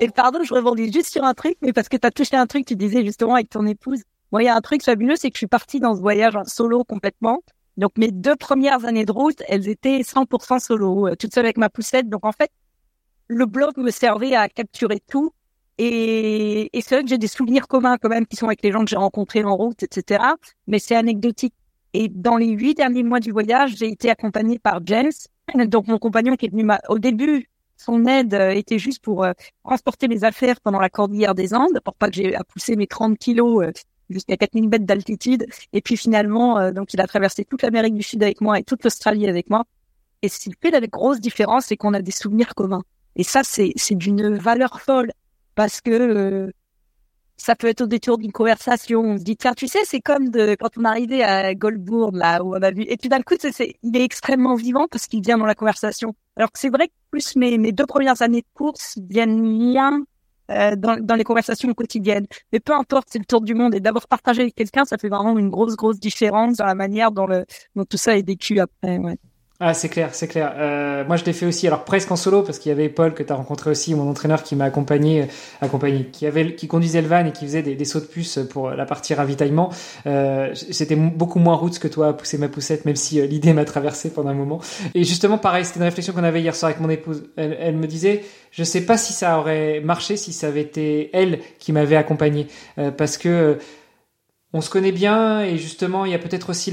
Et pardon, je rebondis juste sur un truc, mais parce que tu as touché un truc, tu disais justement avec ton épouse. Moi, il y a un truc fabuleux, c'est que je suis partie dans ce voyage en solo complètement. Donc mes deux premières années de route, elles étaient 100% solo, euh, toute seule avec ma poussette. Donc en fait, le blog me servait à capturer tout. Et, et c'est vrai que j'ai des souvenirs communs quand même qui sont avec les gens que j'ai rencontrés en route, etc. Mais c'est anecdotique. Et dans les huit derniers mois du voyage, j'ai été accompagnée par James, [clears throat] donc mon compagnon qui est venu au début. Son aide euh, était juste pour euh, transporter mes affaires pendant la cordillère des Andes, pour pas que j'ai à pousser mes 30 kilos jusqu'à 4000 mètres d'altitude. Et puis finalement, euh, donc il a traversé toute l'Amérique du Sud avec moi et toute l'Australie avec moi. Et ce qui fait la grosse différence, c'est qu'on a des souvenirs communs. Et ça, c'est c'est d'une valeur folle parce que euh, ça peut être au détour d'une conversation. On se dit tiens, tu sais, c'est comme de quand on arrivait à Goldbourg là où on a vu. Et puis d'un coup, c'est il est extrêmement vivant parce qu'il vient dans la conversation. Alors que c'est vrai que plus mes mes deux premières années de course viennent moins euh, dans, dans, les conversations quotidiennes. Mais peu importe, c'est le tour du monde et d'avoir partagé avec quelqu'un, ça fait vraiment une grosse, grosse différence dans la manière dont, le, dont tout ça est vécu après. Ouais. Ah, c'est clair, c'est clair. Euh, moi, je l'ai fait aussi, alors presque en solo, parce qu'il y avait Paul que tu as rencontré aussi, mon entraîneur qui m'a accompagné, euh, accompagné, qui avait, qui conduisait le van et qui faisait des, sauts de puce pour la partie ravitaillement. Euh, c'était beaucoup moins route que toi à pousser ma poussette, même si euh, l'idée m'a traversé pendant un moment. Et justement, pareil, c'était une réflexion qu'on avait hier soir avec mon épouse. Elle, me disait, je sais pas si ça aurait marché si ça avait été elle qui m'avait accompagné, euh, parce que on se connaît bien et justement il y a peut-être aussi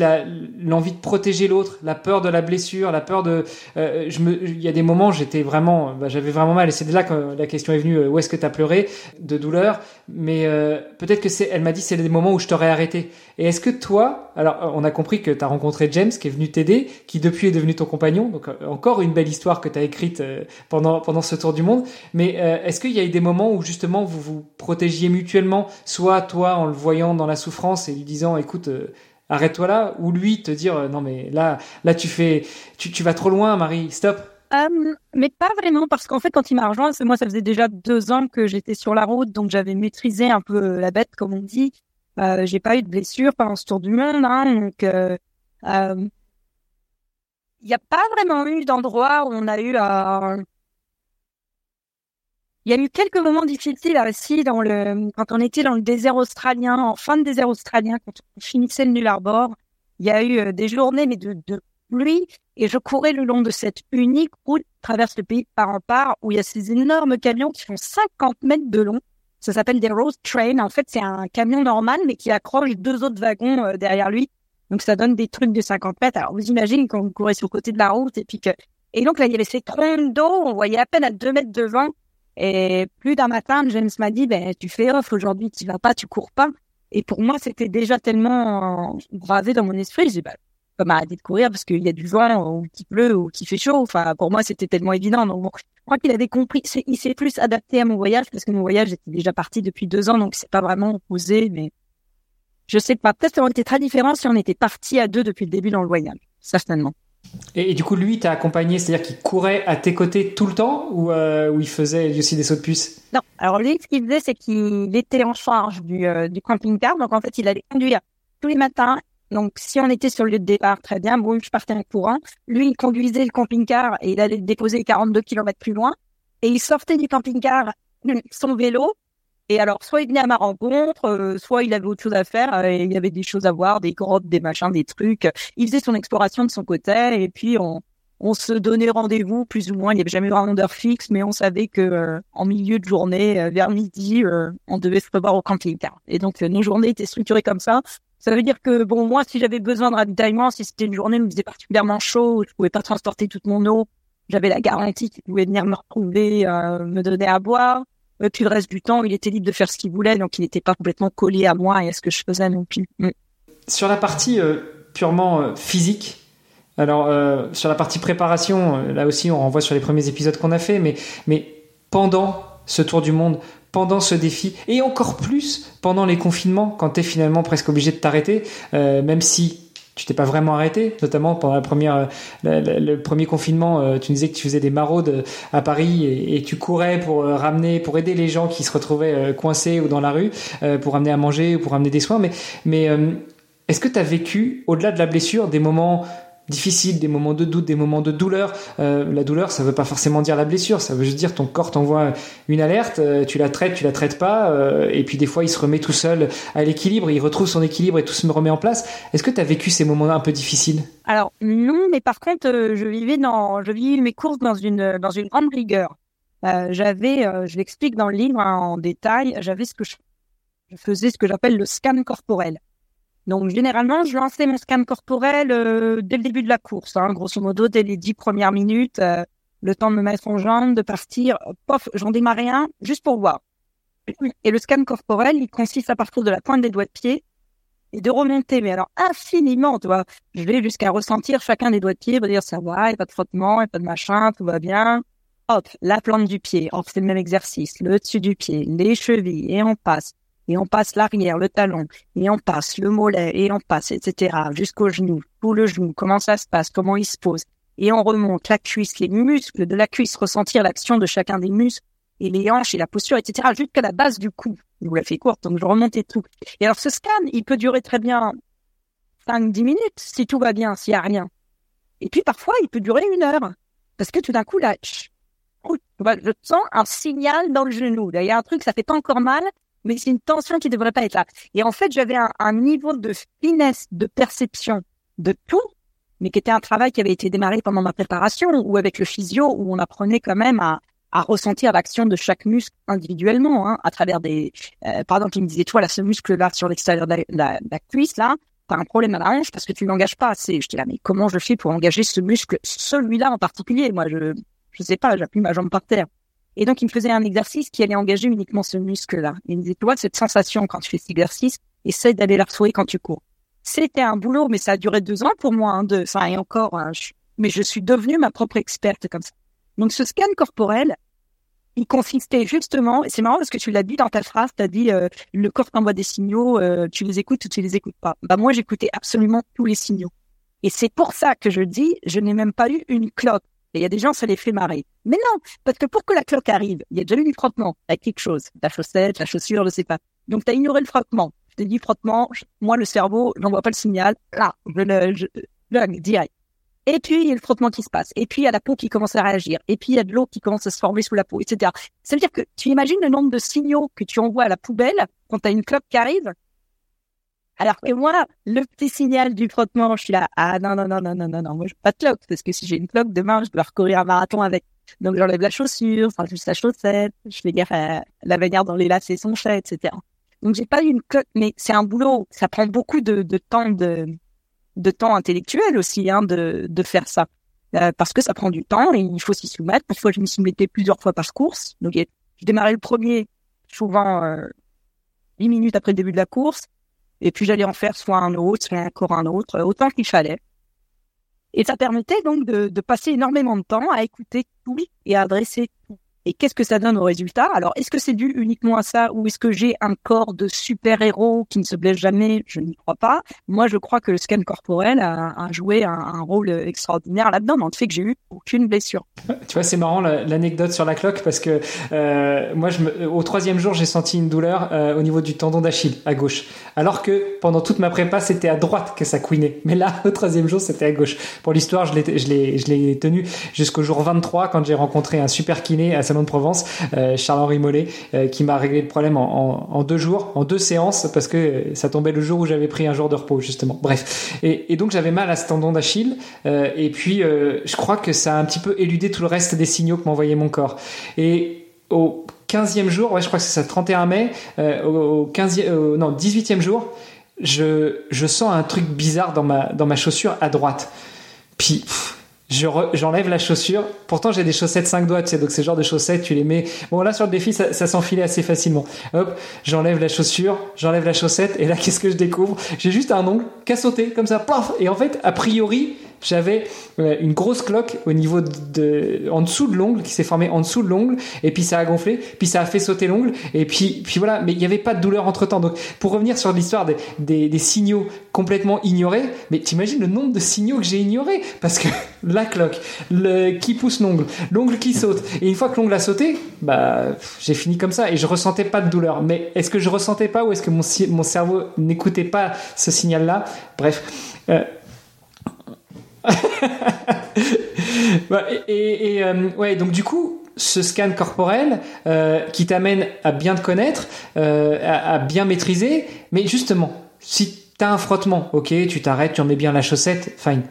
l'envie de protéger l'autre, la peur de la blessure, la peur de. Euh, je me, il y a des moments j'étais vraiment, bah, j'avais vraiment mal et c'est de là que la question est venue. Euh, où est-ce que tu as pleuré de douleur Mais euh, peut-être que c'est, elle m'a dit c'est des moments où je t'aurais arrêté. Et est-ce que toi, alors on a compris que tu as rencontré James qui est venu t'aider, qui depuis est devenu ton compagnon. Donc encore une belle histoire que tu as écrite pendant pendant ce tour du monde. Mais est-ce qu'il y a eu des moments où justement vous vous protégiez mutuellement, soit toi en le voyant dans la souffrance et lui disant écoute euh, arrête-toi là ou lui te dire euh, non mais là là tu fais tu, tu vas trop loin Marie stop euh, mais pas vraiment parce qu'en fait quand il m'a rejoint moi ça faisait déjà deux ans que j'étais sur la route donc j'avais maîtrisé un peu la bête comme on dit j'ai pas eu de blessure pendant ce tour du monde hein, donc il n'y a pas vraiment eu d'endroit où on a eu un il y a eu quelques moments difficiles aussi dans le, quand on était dans le désert australien, en fin de désert australien, quand on finissait le Null Arbor. Il y a eu euh, des journées, mais de, de pluie, et je courais le long de cette unique route traverse le pays par en part, où il y a ces énormes camions qui font 50 mètres de long. Ça s'appelle des road trains. En fait, c'est un camion normal, mais qui accroche deux autres wagons euh, derrière lui. Donc, ça donne des trucs de 50 mètres. Alors, vous imaginez quand vous courez sur le côté de la route, et puis que, et donc là, il y avait ces troncs d'eau, on voyait à peine à deux mètres devant, et plus d'un matin, James m'a dit, ben, tu fais off aujourd'hui, tu vas pas, tu cours pas. Et pour moi, c'était déjà tellement gravé dans mon esprit. J'ai ben, pas m'arrêter de courir parce qu'il y a du vent ou qu'il pleut ou qu'il fait chaud. Enfin, pour moi, c'était tellement évident. Donc, bon, je crois qu'il avait compris. Il s'est plus adapté à mon voyage parce que mon voyage était déjà parti depuis deux ans, donc c'est pas vraiment opposé. Mais je sais pas. Peut-être ça aurait été très différent si on était parti à deux depuis le début dans le voyage. Certainement. Et, du coup, lui, t'a accompagné, c'est-à-dire qu'il courait à tes côtés tout le temps ou, euh, il faisait aussi des sauts de puce? Non, alors lui, ce qu'il faisait, c'est qu'il était en charge du, euh, du camping-car. Donc, en fait, il allait conduire tous les matins. Donc, si on était sur le lieu de départ, très bien, bon, je partais en courant. Lui, il conduisait le camping-car et il allait le déposer 42 km plus loin. Et il sortait du camping-car son vélo et alors, soit il venait à ma rencontre, euh, soit il avait autre chose à faire. Euh, il y avait des choses à voir, des grottes, des machins, des trucs. Il faisait son exploration de son côté, et puis on, on se donnait rendez-vous plus ou moins. Il n'y avait jamais vraiment d'heure fixe, mais on savait que euh, en milieu de journée, vers midi, on devait se revoir au camping-car. Et donc nos journées étaient structurées comme ça. Ça veut dire que bon, moi, si j'avais besoin de ravitaillement, si c'était une journée où il faisait particulièrement chaud, je pouvais pas transporter toute mon eau, j'avais la garantie qu'il pouvait venir me retrouver, me donner à boire. Et puis le reste du temps, il était libre de faire ce qu'il voulait, donc il n'était pas complètement collé à moi et à ce que je faisais non plus. Mm. Sur la partie euh, purement euh, physique, alors euh, sur la partie préparation, là aussi on renvoie sur les premiers épisodes qu'on a fait, mais, mais pendant ce tour du monde, pendant ce défi, et encore plus pendant les confinements, quand tu es finalement presque obligé de t'arrêter, même si tu t'es pas vraiment arrêté, notamment pendant la première, le, premier confinement. Euh, tu disais que tu faisais des maraudes euh, à Paris et, tu courais pour euh, ramener, pour aider les gens qui se retrouvaient coincés ou dans la rue, pour ramener à manger ou pour ramener des soins. Mais, mais est-ce que tu as vécu, au-delà de la blessure, des moments difficiles, des moments de doute, des moments de douleur. Euh, la douleur, ça veut pas forcément dire la blessure, ça veut juste dire ton corps t'envoie une alerte, euh, tu la traites, tu la traites pas, euh, et puis des fois il se remet tout seul à l'équilibre, il retrouve son équilibre et tout se remet en place. Est-ce que tu as vécu ces moments un peu difficiles? Alors non, mais par contre, je vivais dans, je vivais mes courses dans une dans une grande rigueur. j'avais, je l'explique dans le livre hein, en détail, j'avais ce que je faisais ce que j'appelle le scan corporel. Donc généralement, je lançais mon scan corporel euh, dès le début de la course, hein, grosso modo dès les dix premières minutes, euh, le temps de me mettre en jambe, de partir, pof, j'en démarrais un juste pour voir. Et le scan corporel, il consiste à partir de la pointe des doigts de pied et de remonter, mais alors infiniment, tu vois. Je vais jusqu'à ressentir chacun des doigts de pied, pour dire ça va, il n'y a pas de frottement, il n'y a pas de machin, tout va bien. Hop, la plante du pied, fait le même exercice, le dessus du pied, les chevilles, et on passe et on passe l'arrière, le talon, et on passe le mollet, et on passe, etc., jusqu'au genou, tout le genou, comment ça se passe, comment il se pose, et on remonte la cuisse, les muscles de la cuisse, ressentir l'action de chacun des muscles, et les hanches, et la posture, etc., jusqu'à la base du cou. Je vous la fais courte, donc je remontais tout. Et alors, ce scan, il peut durer très bien 5-10 minutes, si tout va bien, s'il n'y a rien. Et puis parfois, il peut durer une heure. Parce que tout d'un coup, là, je sens un signal dans le genou. A un truc, ça fait pas encore mal, mais c'est une tension qui devrait pas être là. Et en fait, j'avais un, niveau de finesse, de perception de tout, mais qui était un travail qui avait été démarré pendant ma préparation ou avec le physio, où on apprenait quand même à, à ressentir l'action de chaque muscle individuellement, hein, à travers des... Euh, par exemple, il me disait, toi, là, ce muscle-là sur l'extérieur de la, la, cuisse, là, t'as un problème à la hanche parce que tu l'engages pas assez. J'étais là, mais comment je fais pour engager ce muscle, celui-là en particulier? Moi, je je sais pas, j'appuie ma jambe par terre. Et donc, il me faisait un exercice qui allait engager uniquement ce muscle-là. Il me disait, toi, cette sensation quand tu fais cet exercice, essaie d'aller la retrouver quand tu cours. C'était un boulot, mais ça a duré deux ans pour moi, hein, de, enfin, et encore, hein, mais je suis devenue ma propre experte comme ça. Donc, ce scan corporel, il consistait justement, et c'est marrant parce que tu l'as dit dans ta phrase, tu as dit euh, le corps t'envoie des signaux, euh, tu les écoutes ou tu les écoutes pas. Bah moi j'écoutais absolument tous les signaux. Et c'est pour ça que je dis, je n'ai même pas eu une cloque. Et il y a des gens, ça les fait marrer. Mais non, parce que pour que la cloque arrive, il y a déjà eu du frottement avec quelque chose. La chaussette, la chaussure, je sais pas. Donc, tu as ignoré le frottement. Je t'ai dit frottement, moi, le cerveau, j'envoie pas le signal. Là, je le, je, direct. Et puis, il y a le frottement qui se passe. Et puis, il y a la peau qui commence à réagir. Et puis, il y a de l'eau qui commence à se former sous la peau, etc. Ça veut dire que tu imagines le nombre de signaux que tu envoies à la poubelle quand tu une cloque qui arrive. Alors que moi, le petit signal du frottement, je suis là, ah non, non, non, non, non, non, non, moi je pas de cloque, parce que si j'ai une cloque, demain, je dois recourir un marathon avec. Donc j'enlève la chaussure, enfin juste la chaussette, je fais gaffe à la manière dont les lacets sont faits, etc. Donc j'ai pas eu une cloque, mais c'est un boulot, ça prend beaucoup de, de temps de, de temps intellectuel aussi, hein, de, de faire ça. Euh, parce que ça prend du temps et il faut s'y soumettre. Parfois, je me suis mettais plusieurs fois par course. Donc, je démarrais le premier, souvent euh, 10 minutes après le début de la course. Et puis j'allais en faire soit un autre, soit encore un autre, autant qu'il fallait. Et ça permettait donc de, de, passer énormément de temps à écouter tout et à adresser. Et qu'est-ce que ça donne au résultat? Alors, est-ce que c'est dû uniquement à ça ou est-ce que j'ai un corps de super-héros qui ne se blesse jamais? Je n'y crois pas. Moi, je crois que le scan corporel a, joué un, rôle extraordinaire là-dedans, dans le fait que j'ai eu aucune blessure. Tu vois, c'est marrant l'anecdote sur la cloque parce que euh, moi, me, au troisième jour, j'ai senti une douleur euh, au niveau du tendon d'Achille à gauche, alors que pendant toute ma prépa, c'était à droite que ça couinait. Mais là, [laughs] au troisième jour, c'était à gauche. Pour l'histoire, je l'ai tenu jusqu'au jour 23 quand j'ai rencontré un super kiné à De Provence, euh, Charles-Henri Mollet, euh, qui m'a réglé le problème en, deux jours, en deux séances, parce que ça tombait le jour où j'avais pris un jour de repos, justement. Bref. Et, donc j'avais mal à ce tendon d'Achille, euh, et puis je crois que ça a un petit peu éludé tout le reste des signaux que m'envoyait mon corps. Et au 15e jour, ouais, je crois que c'est ça, 31 mai, au 15e, non, 18e jour, je, je sens un truc bizarre dans ma, dans ma chaussure à droite. Puis, j'enlève la chaussure. Pourtant, j'ai des chaussettes 5 doigts, tu sais, donc c'est genre de chaussettes, tu les mets. Bon, là, sur le défi, ça, s'enfilait assez facilement. Hop, j'enlève la chaussure, j'enlève la chaussette, et là, [laughs] qu'est-ce que je découvre? J'ai juste un ongle sauté, comme ça, Et en fait, a priori, j'avais euh, une grosse cloque au niveau de, en dessous de l'ongle qui s'est formée en dessous de l'ongle et puis ça a gonflé puis ça a fait sauter l'ongle et puis puis voilà mais il n'y avait pas de douleur entre temps donc pour revenir sur l'histoire des, des, des, signaux complètement ignorés mais t'imagines le nombre de signaux que j'ai ignorés? Parce que [laughs] la cloque le qui pousse l'ongle l'ongle qui saute et une fois que l'ongle a sauté bah j'ai fini comme ça et je ressentais pas de douleur. Mais est-ce que je ressentais pas ou est-ce que mon, mon cerveau n'écoutait pas ce signal là bref euh, [laughs] et, euh, ouais, donc du coup, ce scan corporel euh, qui t'amène à bien te connaître, euh, à, bien maîtriser, mais justement, si tu as un frottement, ok, tu t'arrêtes, tu en mets bien la chaussette, fine.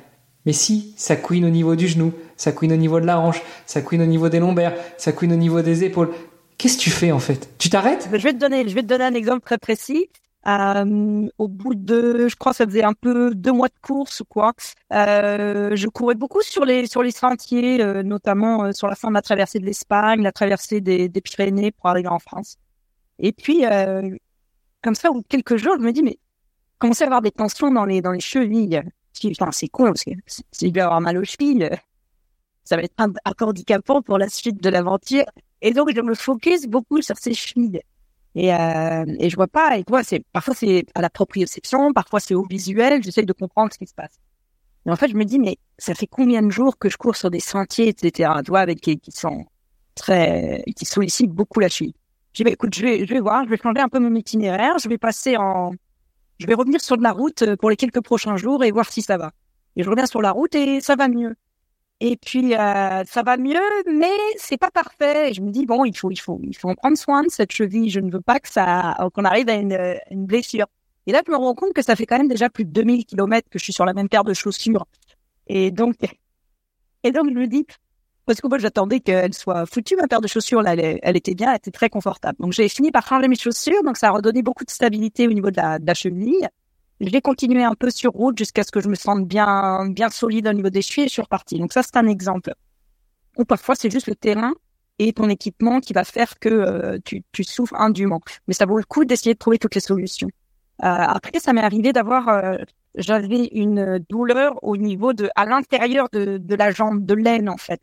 Mais si ça couine au niveau du genou, ça couine au niveau de la hanche, ça couine au niveau des lombaires, ça couine au niveau des épaules, qu'est-ce que tu fais en fait? Tu t'arrêtes? Je te je vais te donner un exemple très précis. Euh, au bout de, je crois, ça faisait un peu deux mois de course ou quoi. Euh, je courais beaucoup sur les sur les sentiers, euh, notamment euh, sur la fin de la traversée de l'Espagne, la traversée des, Pyrénées pour arriver en France. Et puis, comme ça, quelques jours, je me dis mais commencer à avoir des tensions dans les dans les chevilles? Enfin, c'est con parce que si je vais avoir mal aux chevilles, ça va être un, un handicapant pour la suite de l'aventure. Et donc, je me focus beaucoup sur ces chevilles. Et, euh, et je vois pas, et vois, c'est, parfois c'est à la proprioception, parfois c'est au visuel, j'essaie de comprendre ce qui se passe. Et en fait, je me dis, mais ça fait combien de jours que je cours sur des sentiers, etc., tu vois, avec qui, qui sont très, qui sollicitent beaucoup la chute. Je dis, bah, écoute, je vais, je vais voir, je vais changer un peu mon itinéraire, je vais passer en, je vais revenir sur de la route pour les quelques prochains jours et voir si ça va. Et je reviens sur la route et ça va mieux. Et puis euh, ça va mieux, mais c'est pas parfait. Je me dis bon, il faut, il faut, il faut en prendre soin de cette cheville. Je ne veux pas que ça, qu'on arrive à une, une blessure. Et là, je me rends compte que ça fait quand même déjà plus de 2000 kilomètres que je suis sur la même paire de chaussures. Et donc, [laughs] et donc je me dis, parce que moi j'attendais qu'elle soit foutue ma paire de chaussures là, elle, était bien, elle était très confortable. Donc j'ai fini par changer mes chaussures, donc ça a redonné beaucoup de stabilité au niveau de la, de la cheville. J'ai continué un peu sur route jusqu'à ce que je me sente bien bien solide au niveau des chevilles et je suis repartie. Donc ça c'est un exemple. Ou parfois c'est juste le terrain et ton équipement qui va faire que euh, tu, tu souffres indûment. Mais ça vaut le coup d'essayer de trouver toutes les solutions. Euh, après ça m'est arrivé d'avoir euh, j'avais une douleur au niveau de à l'intérieur de, de la jambe, de l'aine en fait.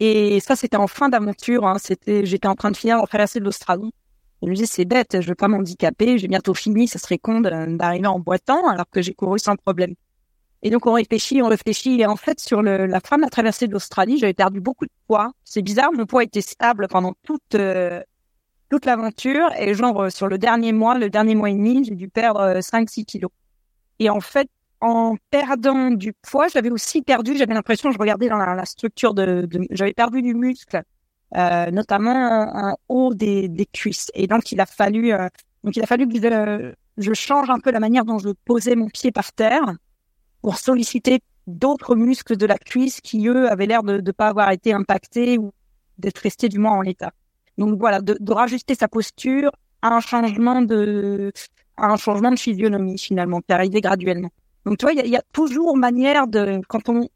Et ça, c'était en fin d'aventure. Hein. C'était, j'étais en train de finir en traverser de l'Australie. Je me disais, c'est bête, je vais pas m'handicaper, j'ai bientôt fini, ça serait con d'arriver en boitant alors que j'ai couru sans problème. Et donc on réfléchit, on réfléchit, et en fait sur le, la fin de la traversée de l'Australie, j'avais perdu beaucoup de poids. C'est bizarre, mon poids était stable pendant toute euh, toute l'aventure, et genre sur le dernier mois, le dernier mois et demi, j'ai dû perdre 5-6 euh, kilos. Et en fait, en perdant du poids, j'avais aussi perdu, j'avais l'impression, je regardais dans la, structure de, j'avais perdu du muscle, euh, notamment en, haut des, des, cuisses. Et donc il a fallu, euh, donc il a fallu que je, change un peu la manière dont je posais mon pied par terre pour solliciter d'autres muscles de la cuisse qui eux avaient l'air de ne pas avoir été impactés ou d'être restés du moins en l'état. Donc voilà, de, de rajuster sa posture à un changement de, un changement de physionomie finalement qui arrivait graduellement. Donc, tu vois, il y, a toujours manière de, quand on,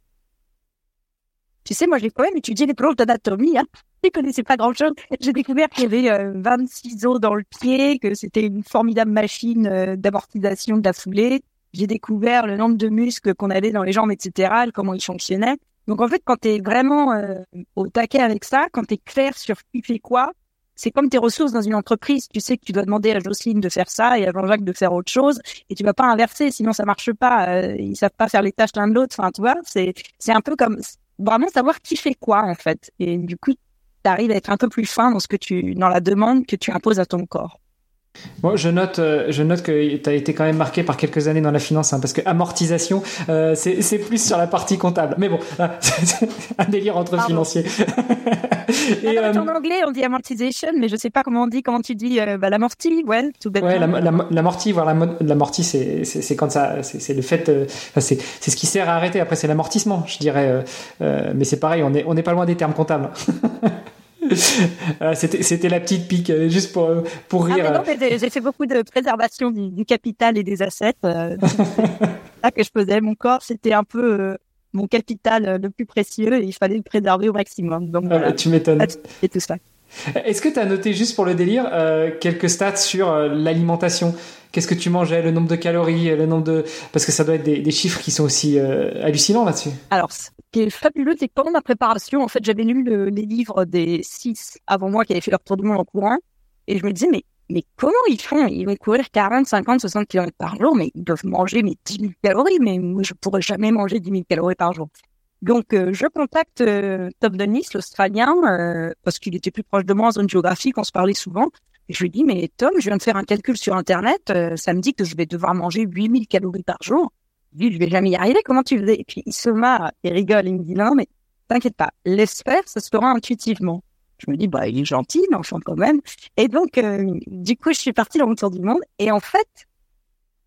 tu sais, moi, j'ai quand même étudié les planches d'anatomie, hein. Je connaissais pas grand chose. J'ai découvert qu'il y avait 26 euh, os dans le pied, que c'était une formidable machine euh, d'amortisation de la foulée. J'ai découvert le nombre de muscles qu'on avait dans les jambes, etc., comment ils fonctionnaient. Donc, en fait, quand tu es vraiment euh, au taquet avec ça, quand tu es clair sur qui fait quoi, c'est comme tes ressources dans une entreprise. Tu sais que tu dois demander à Jocelyne de faire ça et à Jean-Jacques de faire autre chose et tu vas pas inverser, sinon ça marche pas. Euh, ils savent pas faire les tâches l'un de l'autre. Enfin, tu vois, c'est c'est un peu comme vraiment savoir qui fait quoi en fait. Et du coup, tu à être un peu plus fin dans ce que tu dans la demande que tu imposes à ton corps. Bon, je note, euh, je note que tu as été quand même marqué par quelques années dans la finance, hein, parce que amortisation, euh, c'est plus sur la partie comptable. Mais bon, c'est [laughs] un délire entre financiers. [laughs] Et, euh, en anglais, on dit amortisation, mais je sais pas comment on dit, comment tu dis euh, bah, l'amorti, tout bêtement. Ouais, l'amorti, voilà, l'amorti, c'est quand ça, c'est le fait, c'est ce qui sert à arrêter. Après, c'est l'amortissement, je dirais. mais c'est pareil, on est, on n'est pas loin des termes comptables. [laughs] [laughs] C'était la petite pique, euh, juste pour, euh, pour ah, rire. j'ai fait beaucoup de préservation du, capital et des assets. Euh, là [laughs] que je faisais. Mon corps, c'était un peu mon capital le plus précieux et il fallait le préserver au maximum. Donc, ah, tu m'étonnes. Et tout ça. Est-ce que tu as noté juste pour le délire quelques stats sur l'alimentation? Qu'est-ce que tu mangeais, le nombre de calories, le nombre de parce que ça doit être des, chiffres qui sont aussi hallucinants là-dessus. Alors, qui est fabuleux, c'est que pendant ma préparation, en fait, j'avais lu les livres des six avant moi qui avaient fait leur tour du monde en courant, et je me disais, mais, mais comment ils font? Ils vont courir 40, 50, 60 km par jour, mais ils doivent manger mes 10 000 calories, mais moi, je pourrais jamais manger 10 000 calories par jour. Donc, euh, je contacte euh, Tom Dennis, l'Australien, euh, parce qu'il était plus proche de moi en zone géographique, on se parlait souvent. Et je lui dis, mais Tom, je viens de faire un calcul sur Internet, ça me dit que je vais devoir manger 8000 calories par jour dit, je vais jamais y arriver, comment tu faisais? Et puis, il se marre, il rigole, il me dit, non, mais t'inquiète pas, laisse faire, ça se fera intuitivement. Je me dis, bah, il est gentil, enfin, quand même. Et donc, du coup, je suis partie dans le tour du monde. Et en fait,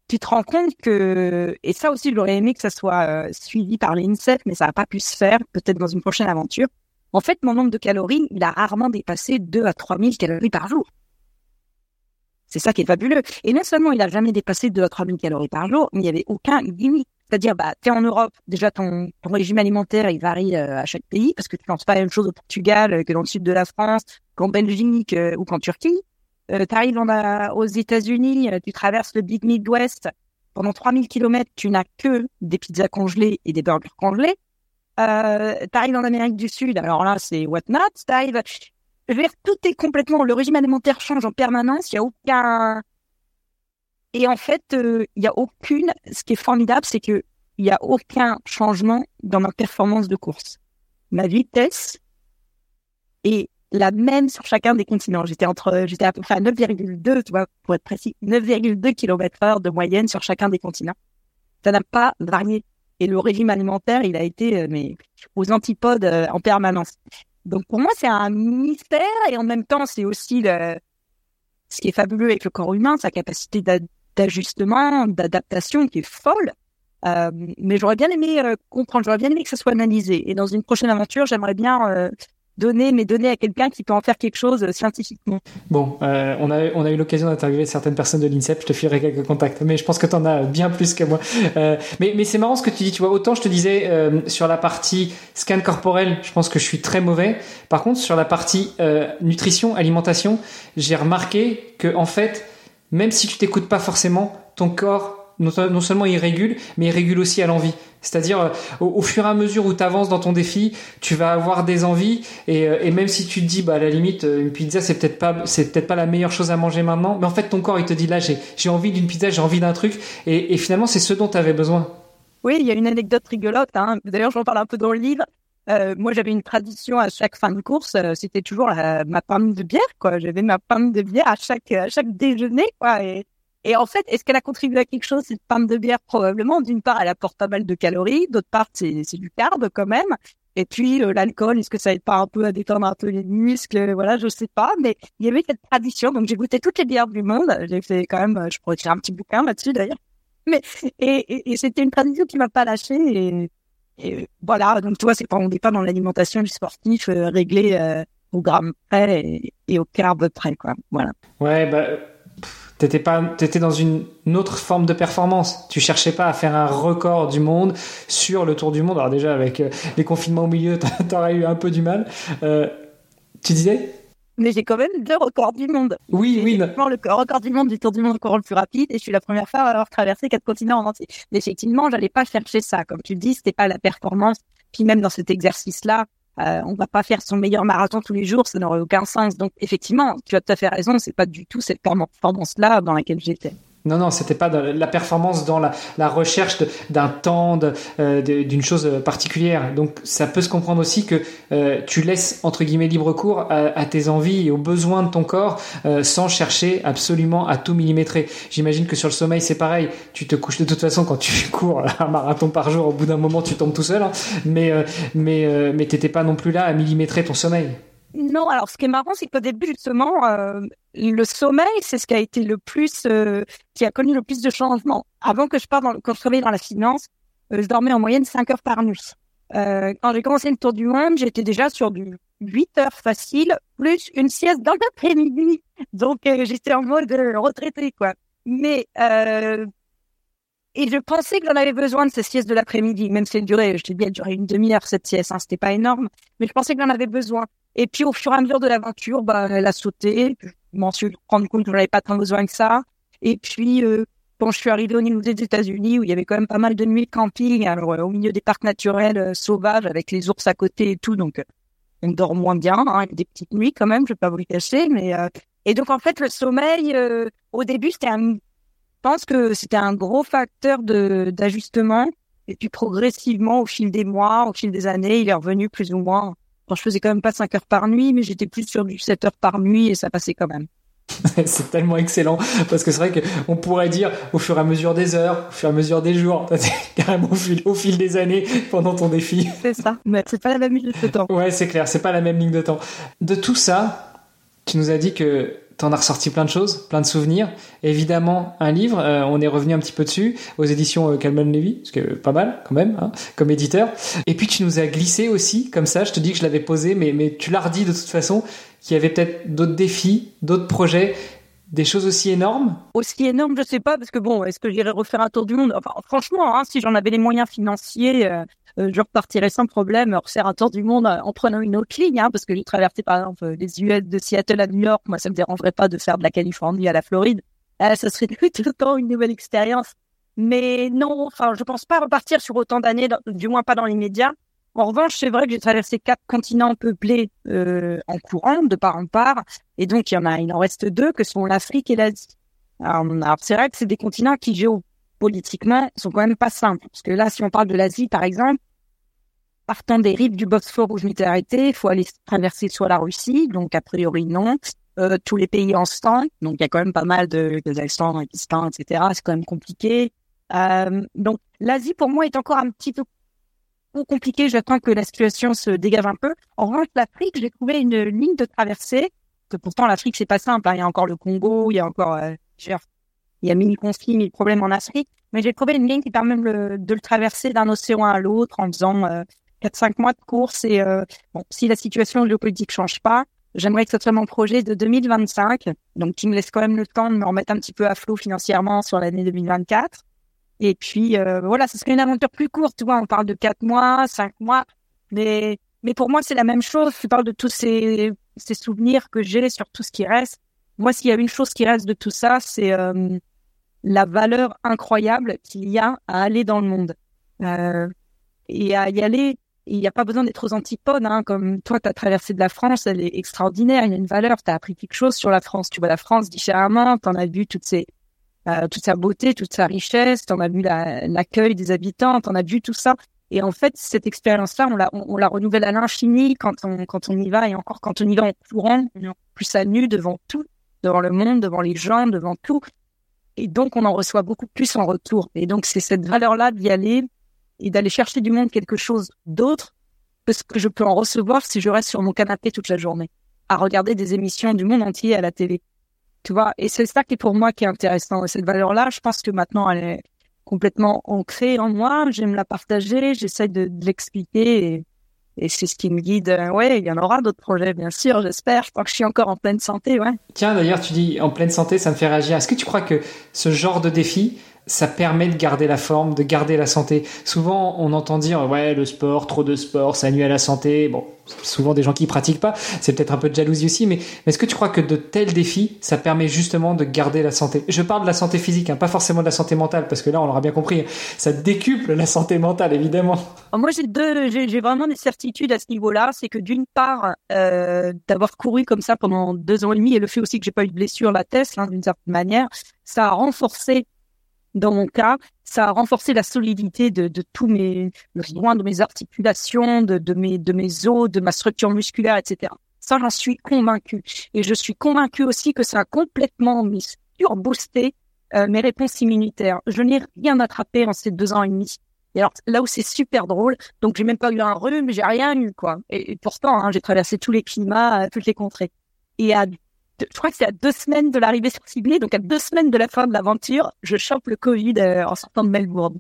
tu te rends compte que, et ça aussi, j'aurais aimé que ça soit euh, suivi par l'INSEP, mais ça n'a pas pu se faire, peut-être dans une prochaine aventure. En fait, mon nombre de calories, il a rarement dépassé 2 à 3 000 calories par jour. C'est ça qui est fabuleux. Et non seulement il a jamais dépassé 2 à 3 000 calories par jour, mais il n'y avait aucun limite. C'est-à-dire, bah, es en Europe, déjà ton, régime alimentaire, il varie euh, à chaque pays, parce que tu penses pas la même chose au Portugal euh, que dans le sud de la France, qu'en Belgique ou qu'en Turquie. Euh, tu arrives aux États-Unis, tu traverses le Big Midwest, pendant 3000 km, tu n'as que des pizzas congelées et des burgers congelés. Euh, arrives en Amérique du Sud, alors là, c'est what not. T'arrives je veux dire, tout est complètement, le régime alimentaire change en permanence, il y a aucun, et en fait, euh, il y a aucune, ce qui est formidable, c'est que il y a aucun changement dans ma performance de course. Ma vitesse est la même sur chacun des continents. J'étais entre, j'étais à peu près à 9,2, tu vois, pour être précis, 9,2 km heure de moyenne sur chacun des continents. ça n'a pas varié. Et le régime alimentaire, il a été euh, mais aux antipodes euh, en permanence. Donc pour moi, c'est un mystère et en même temps, c'est aussi le, ce qui est fabuleux avec le corps humain, sa capacité d'ajustement, d'adaptation qui est folle. Euh, mais j'aurais bien aimé comprendre, j'aurais bien aimé que ça soit analysé. Et dans une prochaine aventure, j'aimerais bien donner mes données à quelqu'un qui peut en faire quelque chose scientifiquement. Bon, euh, on, a, on a eu l'occasion d'interviewer certaines personnes de l'INSEP, je te filerai quelques contacts, mais je pense que tu en as bien plus que moi. Euh, mais mais c'est marrant ce que tu dis, tu vois, autant je te disais euh, sur la partie scan corporel, je pense que je suis très mauvais. Par contre, sur la partie euh, nutrition, alimentation, j'ai remarqué que en fait, même si tu t'écoutes pas forcément, ton corps non, seulement il régule, mais il régule aussi à l'envie. C'est-à-dire, euh, au, fur et à mesure où tu avances dans ton défi, tu vas avoir des envies, et, euh, et, même si tu te dis, bah, à la limite, euh, une pizza, c'est peut-être pas, peut-être pas la meilleure chose à manger maintenant, mais en fait, ton corps, il te dit, là, j'ai, envie d'une pizza, j'ai envie d'un truc, et, finalement, c'est ce dont tu avais besoin. Oui, il y a une anecdote rigolote, hein. d'ailleurs, j'en parle un peu dans le livre. Moi, j'avais une tradition à chaque fin de course, c'était toujours ma panne de bière, quoi. J'avais ma panne de bière à chaque, à chaque déjeuner, quoi. Et en fait, est-ce qu'elle a contribué à quelque chose, cette pinte de bière? Probablement. D'une part, elle apporte pas mal de calories. D'autre part, c'est, du carbe quand même. Et puis euh, l'alcool, est-ce que ça aide pas un peu à détendre un peu les muscles? Voilà, je sais pas. Mais il y avait cette tradition. Donc j'ai goûté toutes les bières du monde. J'ai fait quand même, je pourrais écrire un petit bouquin là-dessus d'ailleurs. Mais et, et, c'était une tradition qui m'a pas lâché. Et, et, voilà. Donc tu vois, c'est pas on n'est pas dans l'alimentation du sportif euh, réglé euh, au gramme près et, et au carbe près, quoi. Voilà. Ouais, bah T'étais pas, t'étais dans une, autre forme de performance. Tu cherchais pas à faire un record du monde sur le Tour du Monde. Alors déjà avec euh, les confinements au milieu, [laughs] t'aurais eu un peu du mal. Euh, tu disais? Mais j'ai quand même deux records du monde. Oui, oui. Le record du monde du Tour du monde encore le plus rapide et je suis la première fois à avoir traversé quatre continents en entier. Mais effectivement, j'allais pas chercher ça. Comme tu le dis, c'était pas la performance. Puis même dans cet exercice-là, euh, on va pas faire son meilleur marathon tous les jours, ça n'aurait aucun sens. Donc effectivement, tu as tout à fait raison, c'est pas du tout cette performance-là dans laquelle j'étais. Non, non, c'était pas la performance dans la, recherche d'un temps, euh, d'une chose particulière. Donc, ça peut se comprendre aussi que euh, tu laisses entre guillemets libre cours à, tes envies et aux besoins de ton corps, euh, sans chercher absolument à tout millimétrer. J'imagine que sur le sommeil, c'est pareil. Tu te couches de toute façon quand tu [laughs] cours un marathon par jour. Au bout d'un moment, tu tombes tout seul. Hein. Mais, mais, mais t'étais pas non plus là à millimétrer ton sommeil. Non, alors ce qui est marrant, c'est qu'au début, justement, euh, le sommeil, c'est ce qui a été le plus, euh, qui a connu le plus de changements. Avant que je parte dans, quand je travaillais dans la finance, euh, je dormais en moyenne 5 heures par nuit. quand j'ai commencé le tour du monde, j'étais déjà sur du 8 heures facile, plus une sieste dans l'après-midi. Donc, j'étais en mode retraité, quoi. Mais et je pensais que j'en avais besoin de ces siestes de l'après-midi, même si elle durait, je t'ai dit, elle durait une demi-heure cette sieste, hein, c'était pas énorme, mais je pensais que j'en avais besoin. Et puis au fur et à mesure de l'aventure, bah, elle a sauté. Je m'en suis rendu compte que j'en avais pas tant besoin que ça. Et puis euh, quand je suis arrivée au niveau des États-Unis, où il y avait quand même pas mal de nuits de camping, alors euh, au milieu des parcs naturels euh, sauvages avec les ours à côté et tout, donc on dort moins bien, hein, des petites nuits quand même, je vais pas vous le cacher. Mais et donc en fait le sommeil, au début c'était un, je pense que c'était un gros facteur de d'ajustement. Et puis progressivement, au fil des mois, au fil des années, il est revenu plus ou moins je faisais quand même pas 5 heures par nuit, mais j'étais plus sur du 7 heures par nuit et ça passait quand même. [laughs] c'est tellement excellent parce que c'est vrai qu'on pourrait dire au fur et à mesure des heures, au fur et à mesure des jours, [laughs] carrément au fil, au fil des années pendant ton défi. C'est ça, mais c'est pas la même ligne de temps. Ouais, c'est clair, c'est pas la même ligne de temps. De tout ça, tu nous as dit que T'en as ressorti plein de choses, plein de souvenirs. Évidemment, un livre, euh, on est revenu un petit peu dessus, aux éditions euh, Calman Levy, ce qui est pas mal quand même, hein, comme éditeur. Et puis tu nous as glissé aussi, comme ça, je te dis que je l'avais posé, mais, mais tu l'as redit de toute façon, qu'il y avait peut-être d'autres défis, d'autres projets, des choses aussi énormes Aussi énormes, je sais pas, parce que bon, est-ce que j'irais refaire un tour du monde? Enfin, Franchement, hein, si j'en avais les moyens financiers, euh, je repartirais sans problème refaire un tour du monde euh, en prenant une autre ligne, hein, parce que j'ai traversé par exemple les US de Seattle à New York. Moi, ça me dérangerait pas de faire de la Californie à la Floride. Euh, ça serait [laughs] tout temps une nouvelle expérience. Mais non, enfin, je pense pas repartir sur autant d'années, du moins pas dans l'immédiat. En revanche, c'est vrai que j'ai traversé quatre continents peuplés euh, en courant, de part en part, et donc il y en a, il en reste deux, que sont l'Afrique et l'Asie. Alors, c'est vrai que c'est des continents qui géopolitiquement sont quand même pas simples, parce que là, si on parle de l'Asie, par exemple, partant des rives du Bosphore où je m'étais arrêté, il faut aller traverser soit la Russie, donc a priori non, euh, tous les pays en stand, donc il y a quand même pas mal de Kazakhstan, Pakistan, etc. C'est quand même compliqué. Euh, donc l'Asie pour moi est encore un petit peu plus compliqué. J'attends que la situation se dégage un peu. En revanche, l'Afrique, j'ai trouvé une ligne de traversée. Que pourtant l'Afrique c'est pas simple. Hein. Il y a encore le Congo, il y a encore, euh, il y a mille conflits, mille problèmes en Afrique. Mais j'ai trouvé une ligne qui permet de le traverser d'un océan à l'autre en faisant euh, 4-5 mois de course. Et euh, si la situation géopolitique change pas, j'aimerais que ce soit mon projet de 2025, donc qui me laisse quand même le temps de me remettre un petit peu à flot financièrement sur l'année 2024. Et puis euh, voilà, ce serait une aventure plus courte. Tu vois, on parle de 4 mois, 5 mois, mais mais pour moi c'est la même chose. Tu parles de tous ces ces souvenirs que j'ai sur tout ce qui reste. Moi, s'il y a une chose qui reste de tout ça, c'est euh, la valeur incroyable qu'il y a à aller dans le monde euh, et à y aller il n'y a pas besoin d'être aux antipodes, hein, comme toi, tu as traversé de la France, elle est extraordinaire, il y a une valeur, tu as appris quelque chose sur la France. Tu vois la France différemment, tu en as vu toutes ces, euh, toute sa beauté, toute sa richesse, tu en as vu l'accueil des habitants, tu en as vu tout ça. Et en fait, cette expérience-là, on la, renouvelle à l'infini quand on, quand on y va, et encore quand on y va en courant, plus à nu devant tout, devant le monde, devant les gens, devant tout. Et donc, on en reçoit beaucoup plus en retour. Et donc, c'est cette valeur-là d'y aller, et d'aller chercher du monde quelque chose d'autre que ce que je peux en recevoir si je reste sur mon canapé toute la journée à regarder des émissions du monde entier à la télé. Tu vois, et c'est ça qui est pour moi qui est intéressant. Et cette valeur-là, je pense que maintenant elle est complètement ancrée en moi. J'aime la partager, j'essaie de, l'expliquer et c'est ce qui me guide. Ouais, il y en aura d'autres projets, bien sûr, j'espère, tant que je suis encore en pleine santé, ouais. Tiens, d'ailleurs, tu dis en pleine santé, ça me fait réagir. Est-ce que tu crois que ce genre de défi, ça permet de garder la forme, de garder la santé. Souvent, on entend dire ouais, le sport, trop de sport, ça nuit à la santé. Bon, souvent des gens qui pratiquent pas, c'est peut-être un peu de jalousie aussi, mais, est-ce que tu crois que de tels défis, ça permet justement de garder la santé? Je parle de la santé physique, hein, pas forcément de la santé mentale, parce que là, on l'aura bien compris, ça décuple la santé mentale, évidemment. Moi, j'ai deux, j'ai vraiment des certitudes à ce niveau-là, c'est que d'une part, euh, d'avoir couru comme ça pendant deux ans et demi, et le fait aussi que j'ai pas eu de blessure la tête, hein, d'une certaine manière, ça a renforcé dans mon cas, ça a renforcé la solidité de, de tous mes joints, de mes articulations, de, de, mes, de mes os, de ma structure musculaire, etc. Ça, j'en suis convaincue. Et je suis convaincue aussi que ça a complètement mis, surboosté euh, mes réponses immunitaires. Je n'ai rien attrapé en ces deux ans et demi. Et alors là où c'est super drôle, donc j'ai même pas eu un rhume, j'ai rien eu quoi. Et, pourtant, hein, j'ai traversé tous les climats, euh, toutes les contrées. Et à je crois que c'est à deux semaines de l'arrivée sur Sydney, donc à deux semaines de la fin de l'aventure, je chope le Covid euh, en sortant de Melbourne.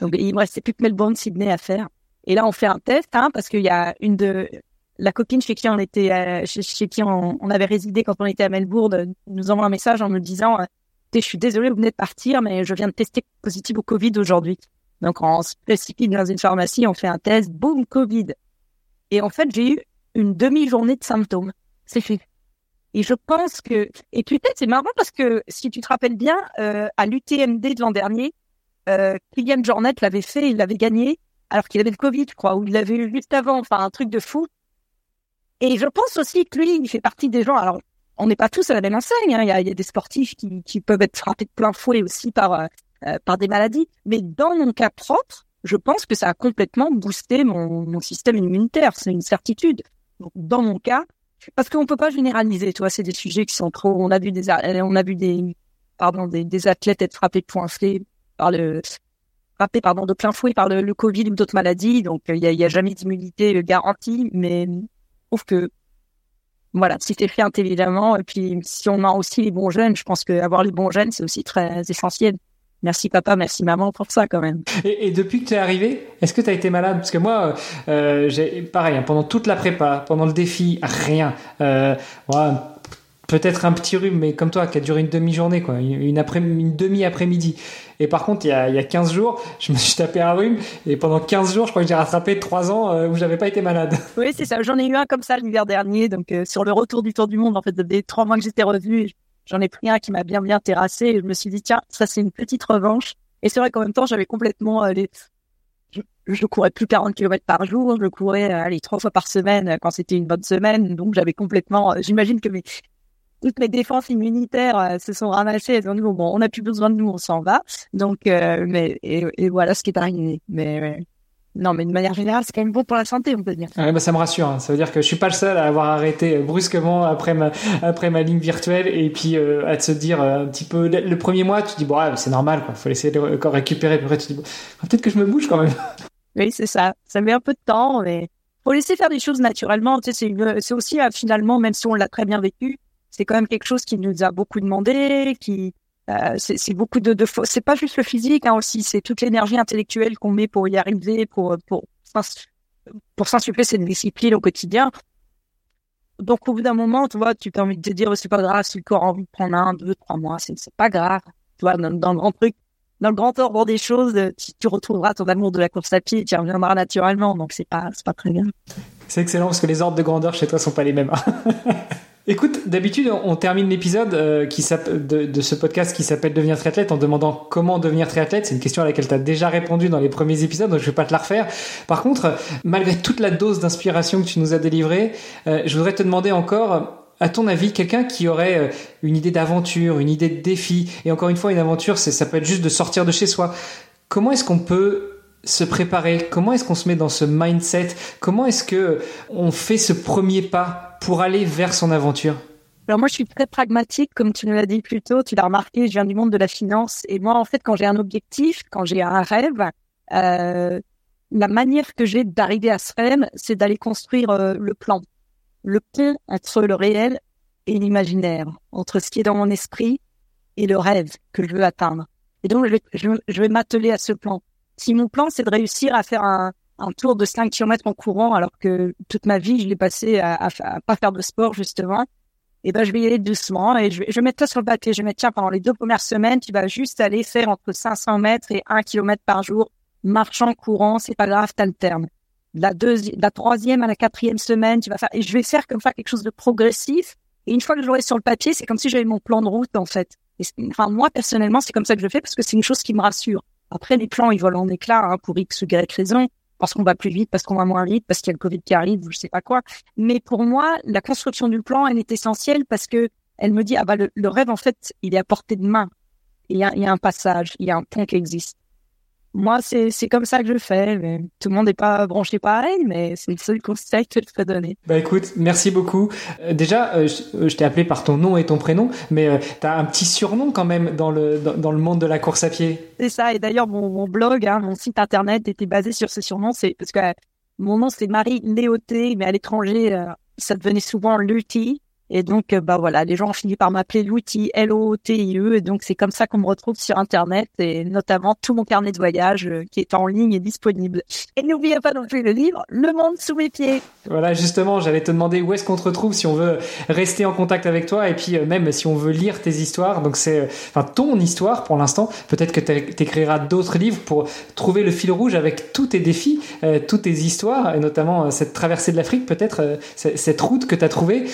Donc il me restait plus que Melbourne, Sydney à faire. Et là, on fait un test, hein, parce qu'il y a une de la copine chez qui on était, euh, chez, qui on, avait résidé quand on était à Melbourne, nous envoie un message en me disant, euh, je suis désolée, vous venez de partir, mais je viens de tester positif au Covid aujourd'hui. Donc on se précipite dans une pharmacie, on fait un test, boum, Covid. Et en fait, j'ai eu une demi-journée de symptômes. C'est fait. Et je pense que, et peut-être c'est marrant parce que si tu te rappelles bien, euh, à l'UTMD de l'an dernier, euh, Kylian Jornet l'avait fait, il l'avait gagné, alors qu'il avait le Covid, je crois, ou il l'avait eu juste avant, enfin un truc de fou. Et je pense aussi que lui, il fait partie des gens. Alors, on n'est pas tous à la même enseigne. Hein, il, y a, il, y a, des sportifs qui, qui, peuvent être frappés de plein fouet aussi par euh, euh, par des maladies. Mais dans mon cas propre, je pense que ça a complètement boosté mon, mon système immunitaire. C'est une certitude. Donc, dans mon cas, parce qu'on peut pas généraliser, toi, c'est des sujets qui sont trop. On a vu des, on a vu des, pardon, des, athlètes être frappés de par le, frappés pardon de plein fouet par le, Covid ou d'autres maladies. Donc il y a, jamais d'immunité garantie, mais je trouve que voilà, si c'est fait intelligemment, et puis si on a aussi les bons gènes, je pense que avoir les bons gènes, c'est aussi très essentiel. Merci papa, merci maman pour ça quand même. Et, et depuis que tu es arrivé, est-ce que tu as été malade? Parce que moi, euh, j'ai pareil, hein, pendant toute la prépa, pendant le défi, rien. Euh, Peut-être un petit rhume, mais comme toi, qui a duré une demi-journée, quoi, une, après, une demi-après-midi. Et par contre, il y, a, il y a 15 jours, [laughs] je me suis tapé un rhume, et pendant 15 jours, je crois que j'ai rattrapé 3 ans euh, où j'avais pas été malade. [laughs] Oui, c'est ça. J'en ai eu un comme ça l'hiver dernier, donc euh, sur le retour du Tour du Monde, en fait, des trois mois que j'étais revenu, J'en ai pris un qui m'a bien bien terrassé et je me suis dit tiens ça c'est une petite revanche. Et c'est vrai qu'en même temps j'avais complètement euh, les... je, je, courais plus 40 km par jour, je courais euh, allez trois fois par semaine euh, quand c'était une bonne semaine, donc j'avais complètement. J'imagine que mes toutes mes défenses immunitaires se sont ramassées. Elles ont dit bon, on n'a plus besoin de nous, on s'en va. Donc mais et, voilà ce qui est arrivé. Mais non, mais de manière générale, c'est quand même bon pour la santé, on peut dire. Ouais, bah, ça me rassure. Hein. Ça veut dire que je suis pas le seul à avoir arrêté euh, brusquement après ma, après ma ligne virtuelle et puis euh, à se dire euh, un petit peu le premier mois, tu dis bon, c'est normal, quoi. Faut essayer de récupérer. Puis après, tu dis bon, peut-être que je me bouge quand même. [laughs] Oui, c'est ça. Ça met un peu de temps, mais faut laisser faire des choses naturellement. Tu sais, c'est aussi finalement, même si on l'a très bien vécu, c'est quand même quelque chose qui nous a beaucoup demandé, qui euh, c'est beaucoup de, de c'est pas juste le physique hein, aussi, c'est toute l'énergie intellectuelle qu'on met pour y arriver, pour pour pour s'insuffler cette discipline au quotidien. Donc au bout d'un moment, tu vois, tu envie de te dire c'est pas grave si le corps envie de prendre un, deux, trois mois, c'est pas grave. Tu vois, dans, le grand truc, dans le grand ordre des choses, tu, tu retrouveras ton amour de la course à pied, tu reviendras naturellement. Donc c'est pas c'est pas très bien. C'est excellent parce que les ordres de grandeur chez toi sont pas les mêmes. [laughs] Écoute, d'habitude, on termine l'épisode euh, de, ce podcast qui s'appelle Devenir triathlète en demandant comment devenir triathlète. C'est une question à laquelle tu as déjà répondu dans les premiers épisodes, donc je vais pas te la refaire. Par contre, malgré toute la dose d'inspiration que tu nous as délivrée, euh, je voudrais te demander encore, à ton avis, quelqu'un qui aurait euh, une idée d'aventure, une idée de défi, et encore une fois, une aventure, ça peut être juste de sortir de chez soi. Comment est-ce qu'on peut se préparer? Comment est-ce qu'on se met dans ce mindset? Comment est-ce que on fait ce premier pas pour aller vers son aventure alors moi, je suis très pragmatique, comme tu nous l'as dit plus tôt. Tu l'as remarqué, je viens du monde de la finance. Et moi, en fait, quand j'ai un objectif, quand j'ai un rêve, euh, la manière que j'ai d'arriver à ce rêve, c'est d'aller construire euh, le plan, le pont entre le réel et l'imaginaire, entre ce qui est dans mon esprit et le rêve que je veux atteindre. Et donc, je je vais m'atteler à ce plan. Si mon plan, c'est de réussir à faire un, un tour de 5 km en courant alors que toute ma vie, je l'ai passé à, à, pas faire de sport, justement. Et ben, je vais y aller doucement et je vais, je vais mettre ça sur le papier. Je vais mettre, tiens, pendant les deux premières semaines, tu vas juste aller faire entre 500 mètres et 1 km par jour, marchant, courant, c'est pas grave, t'alternes. La deuxième, la troisième à la quatrième semaine, tu vas faire, et je vais faire comme ça quelque chose de progressif. Et une fois que je l'aurai sur le papier, c'est comme si j'avais mon plan de route, en fait. enfin, moi, personnellement, c'est comme ça que je fais parce que c'est une chose qui me rassure. Après, les plans, ils volent en éclats, hein, pour X ou Y raison parce qu'on va plus vite, parce qu'on va moins vite, parce qu'il y a le Covid qui arrive, ou je sais pas quoi. Mais pour moi, la construction du plan, elle est essentielle parce que elle me dit, ah bah, le, rêve, en fait, il est à portée de main. Il y a, il y a un passage, il y a un pont qui existe moi, c'est comme ça que je fais. Mais tout le monde n'est pas branché pareil, mais c'est le seul conseil que je peux donner. Bah écoute, merci beaucoup. Euh, déjà, euh, euh, je, t'ai appelé par ton nom et ton prénom, mais tu as un petit surnom quand même dans le, dans, le monde de la course à pied. C'est ça. Et d'ailleurs, mon, mon, blog, hein, mon site internet était basé sur ce surnom. C'est parce que mon nom, c'est Marie Léoté, mais à l'étranger, ça devenait souvent Lutti. Et donc, euh, bah voilà, les gens ont fini par m'appeler l'outil L-O-T-I-E. Et donc, c'est comme ça qu'on me retrouve sur Internet et notamment tout mon carnet de voyage euh, qui est en ligne et disponible. Et n'oubliez pas non plus le livre Le monde sous mes pieds. Voilà, justement, j'allais te demander où est-ce qu'on te retrouve si on veut rester en contact avec toi et puis euh, même si on veut lire tes histoires. Donc, c'est enfin ton histoire pour l'instant. Peut-être que tu écriras d'autres livres pour trouver le fil rouge avec tous tes défis, toutes tes histoires et notamment cette traversée de l'Afrique, peut-être cette route que tu as trouvée.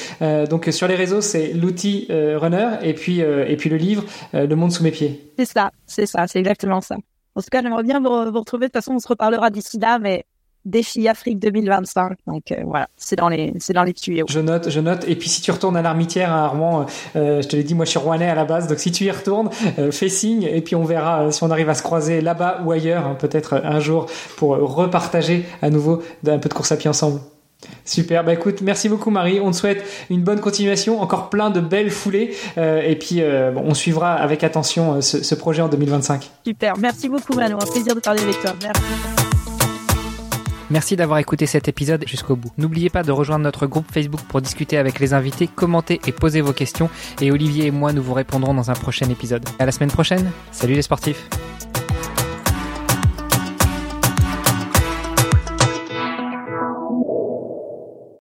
donc, sur les réseaux, c'est l'outil euh, runner et puis euh, et puis le livre euh, Le monde sous mes pieds. C'est ça, c'est ça, c'est exactement ça. En tout cas, j'aimerais bien vous, retrouver. De toute façon, on se reparlera d'ici là, mais défi Afrique 2025. Donc voilà, c'est dans les c'est dans les tuyaux. Je note, je note. Et puis si tu retournes à l'armitière à Armand, je te l'ai dit, moi je suis rouennais à la base, donc si tu y retournes, fais signe et puis on verra si on arrive à se croiser là-bas ou ailleurs, hein, peut-être un jour pour repartager à nouveau un peu de course à pied ensemble. Super, bah écoute, merci beaucoup Marie. On te souhaite une bonne continuation, encore plein de belles foulées, euh, et puis euh, on suivra avec attention euh, ce, projet en 2025. Super, merci beaucoup Manu, un plaisir de parler avec toi. Merci. Merci d'avoir écouté cet épisode jusqu'au bout. N'oubliez pas de rejoindre notre groupe Facebook pour discuter avec les invités, commenter et poser vos questions. Et Olivier et moi, nous vous répondrons dans un prochain épisode. À la semaine prochaine. Salut les sportifs.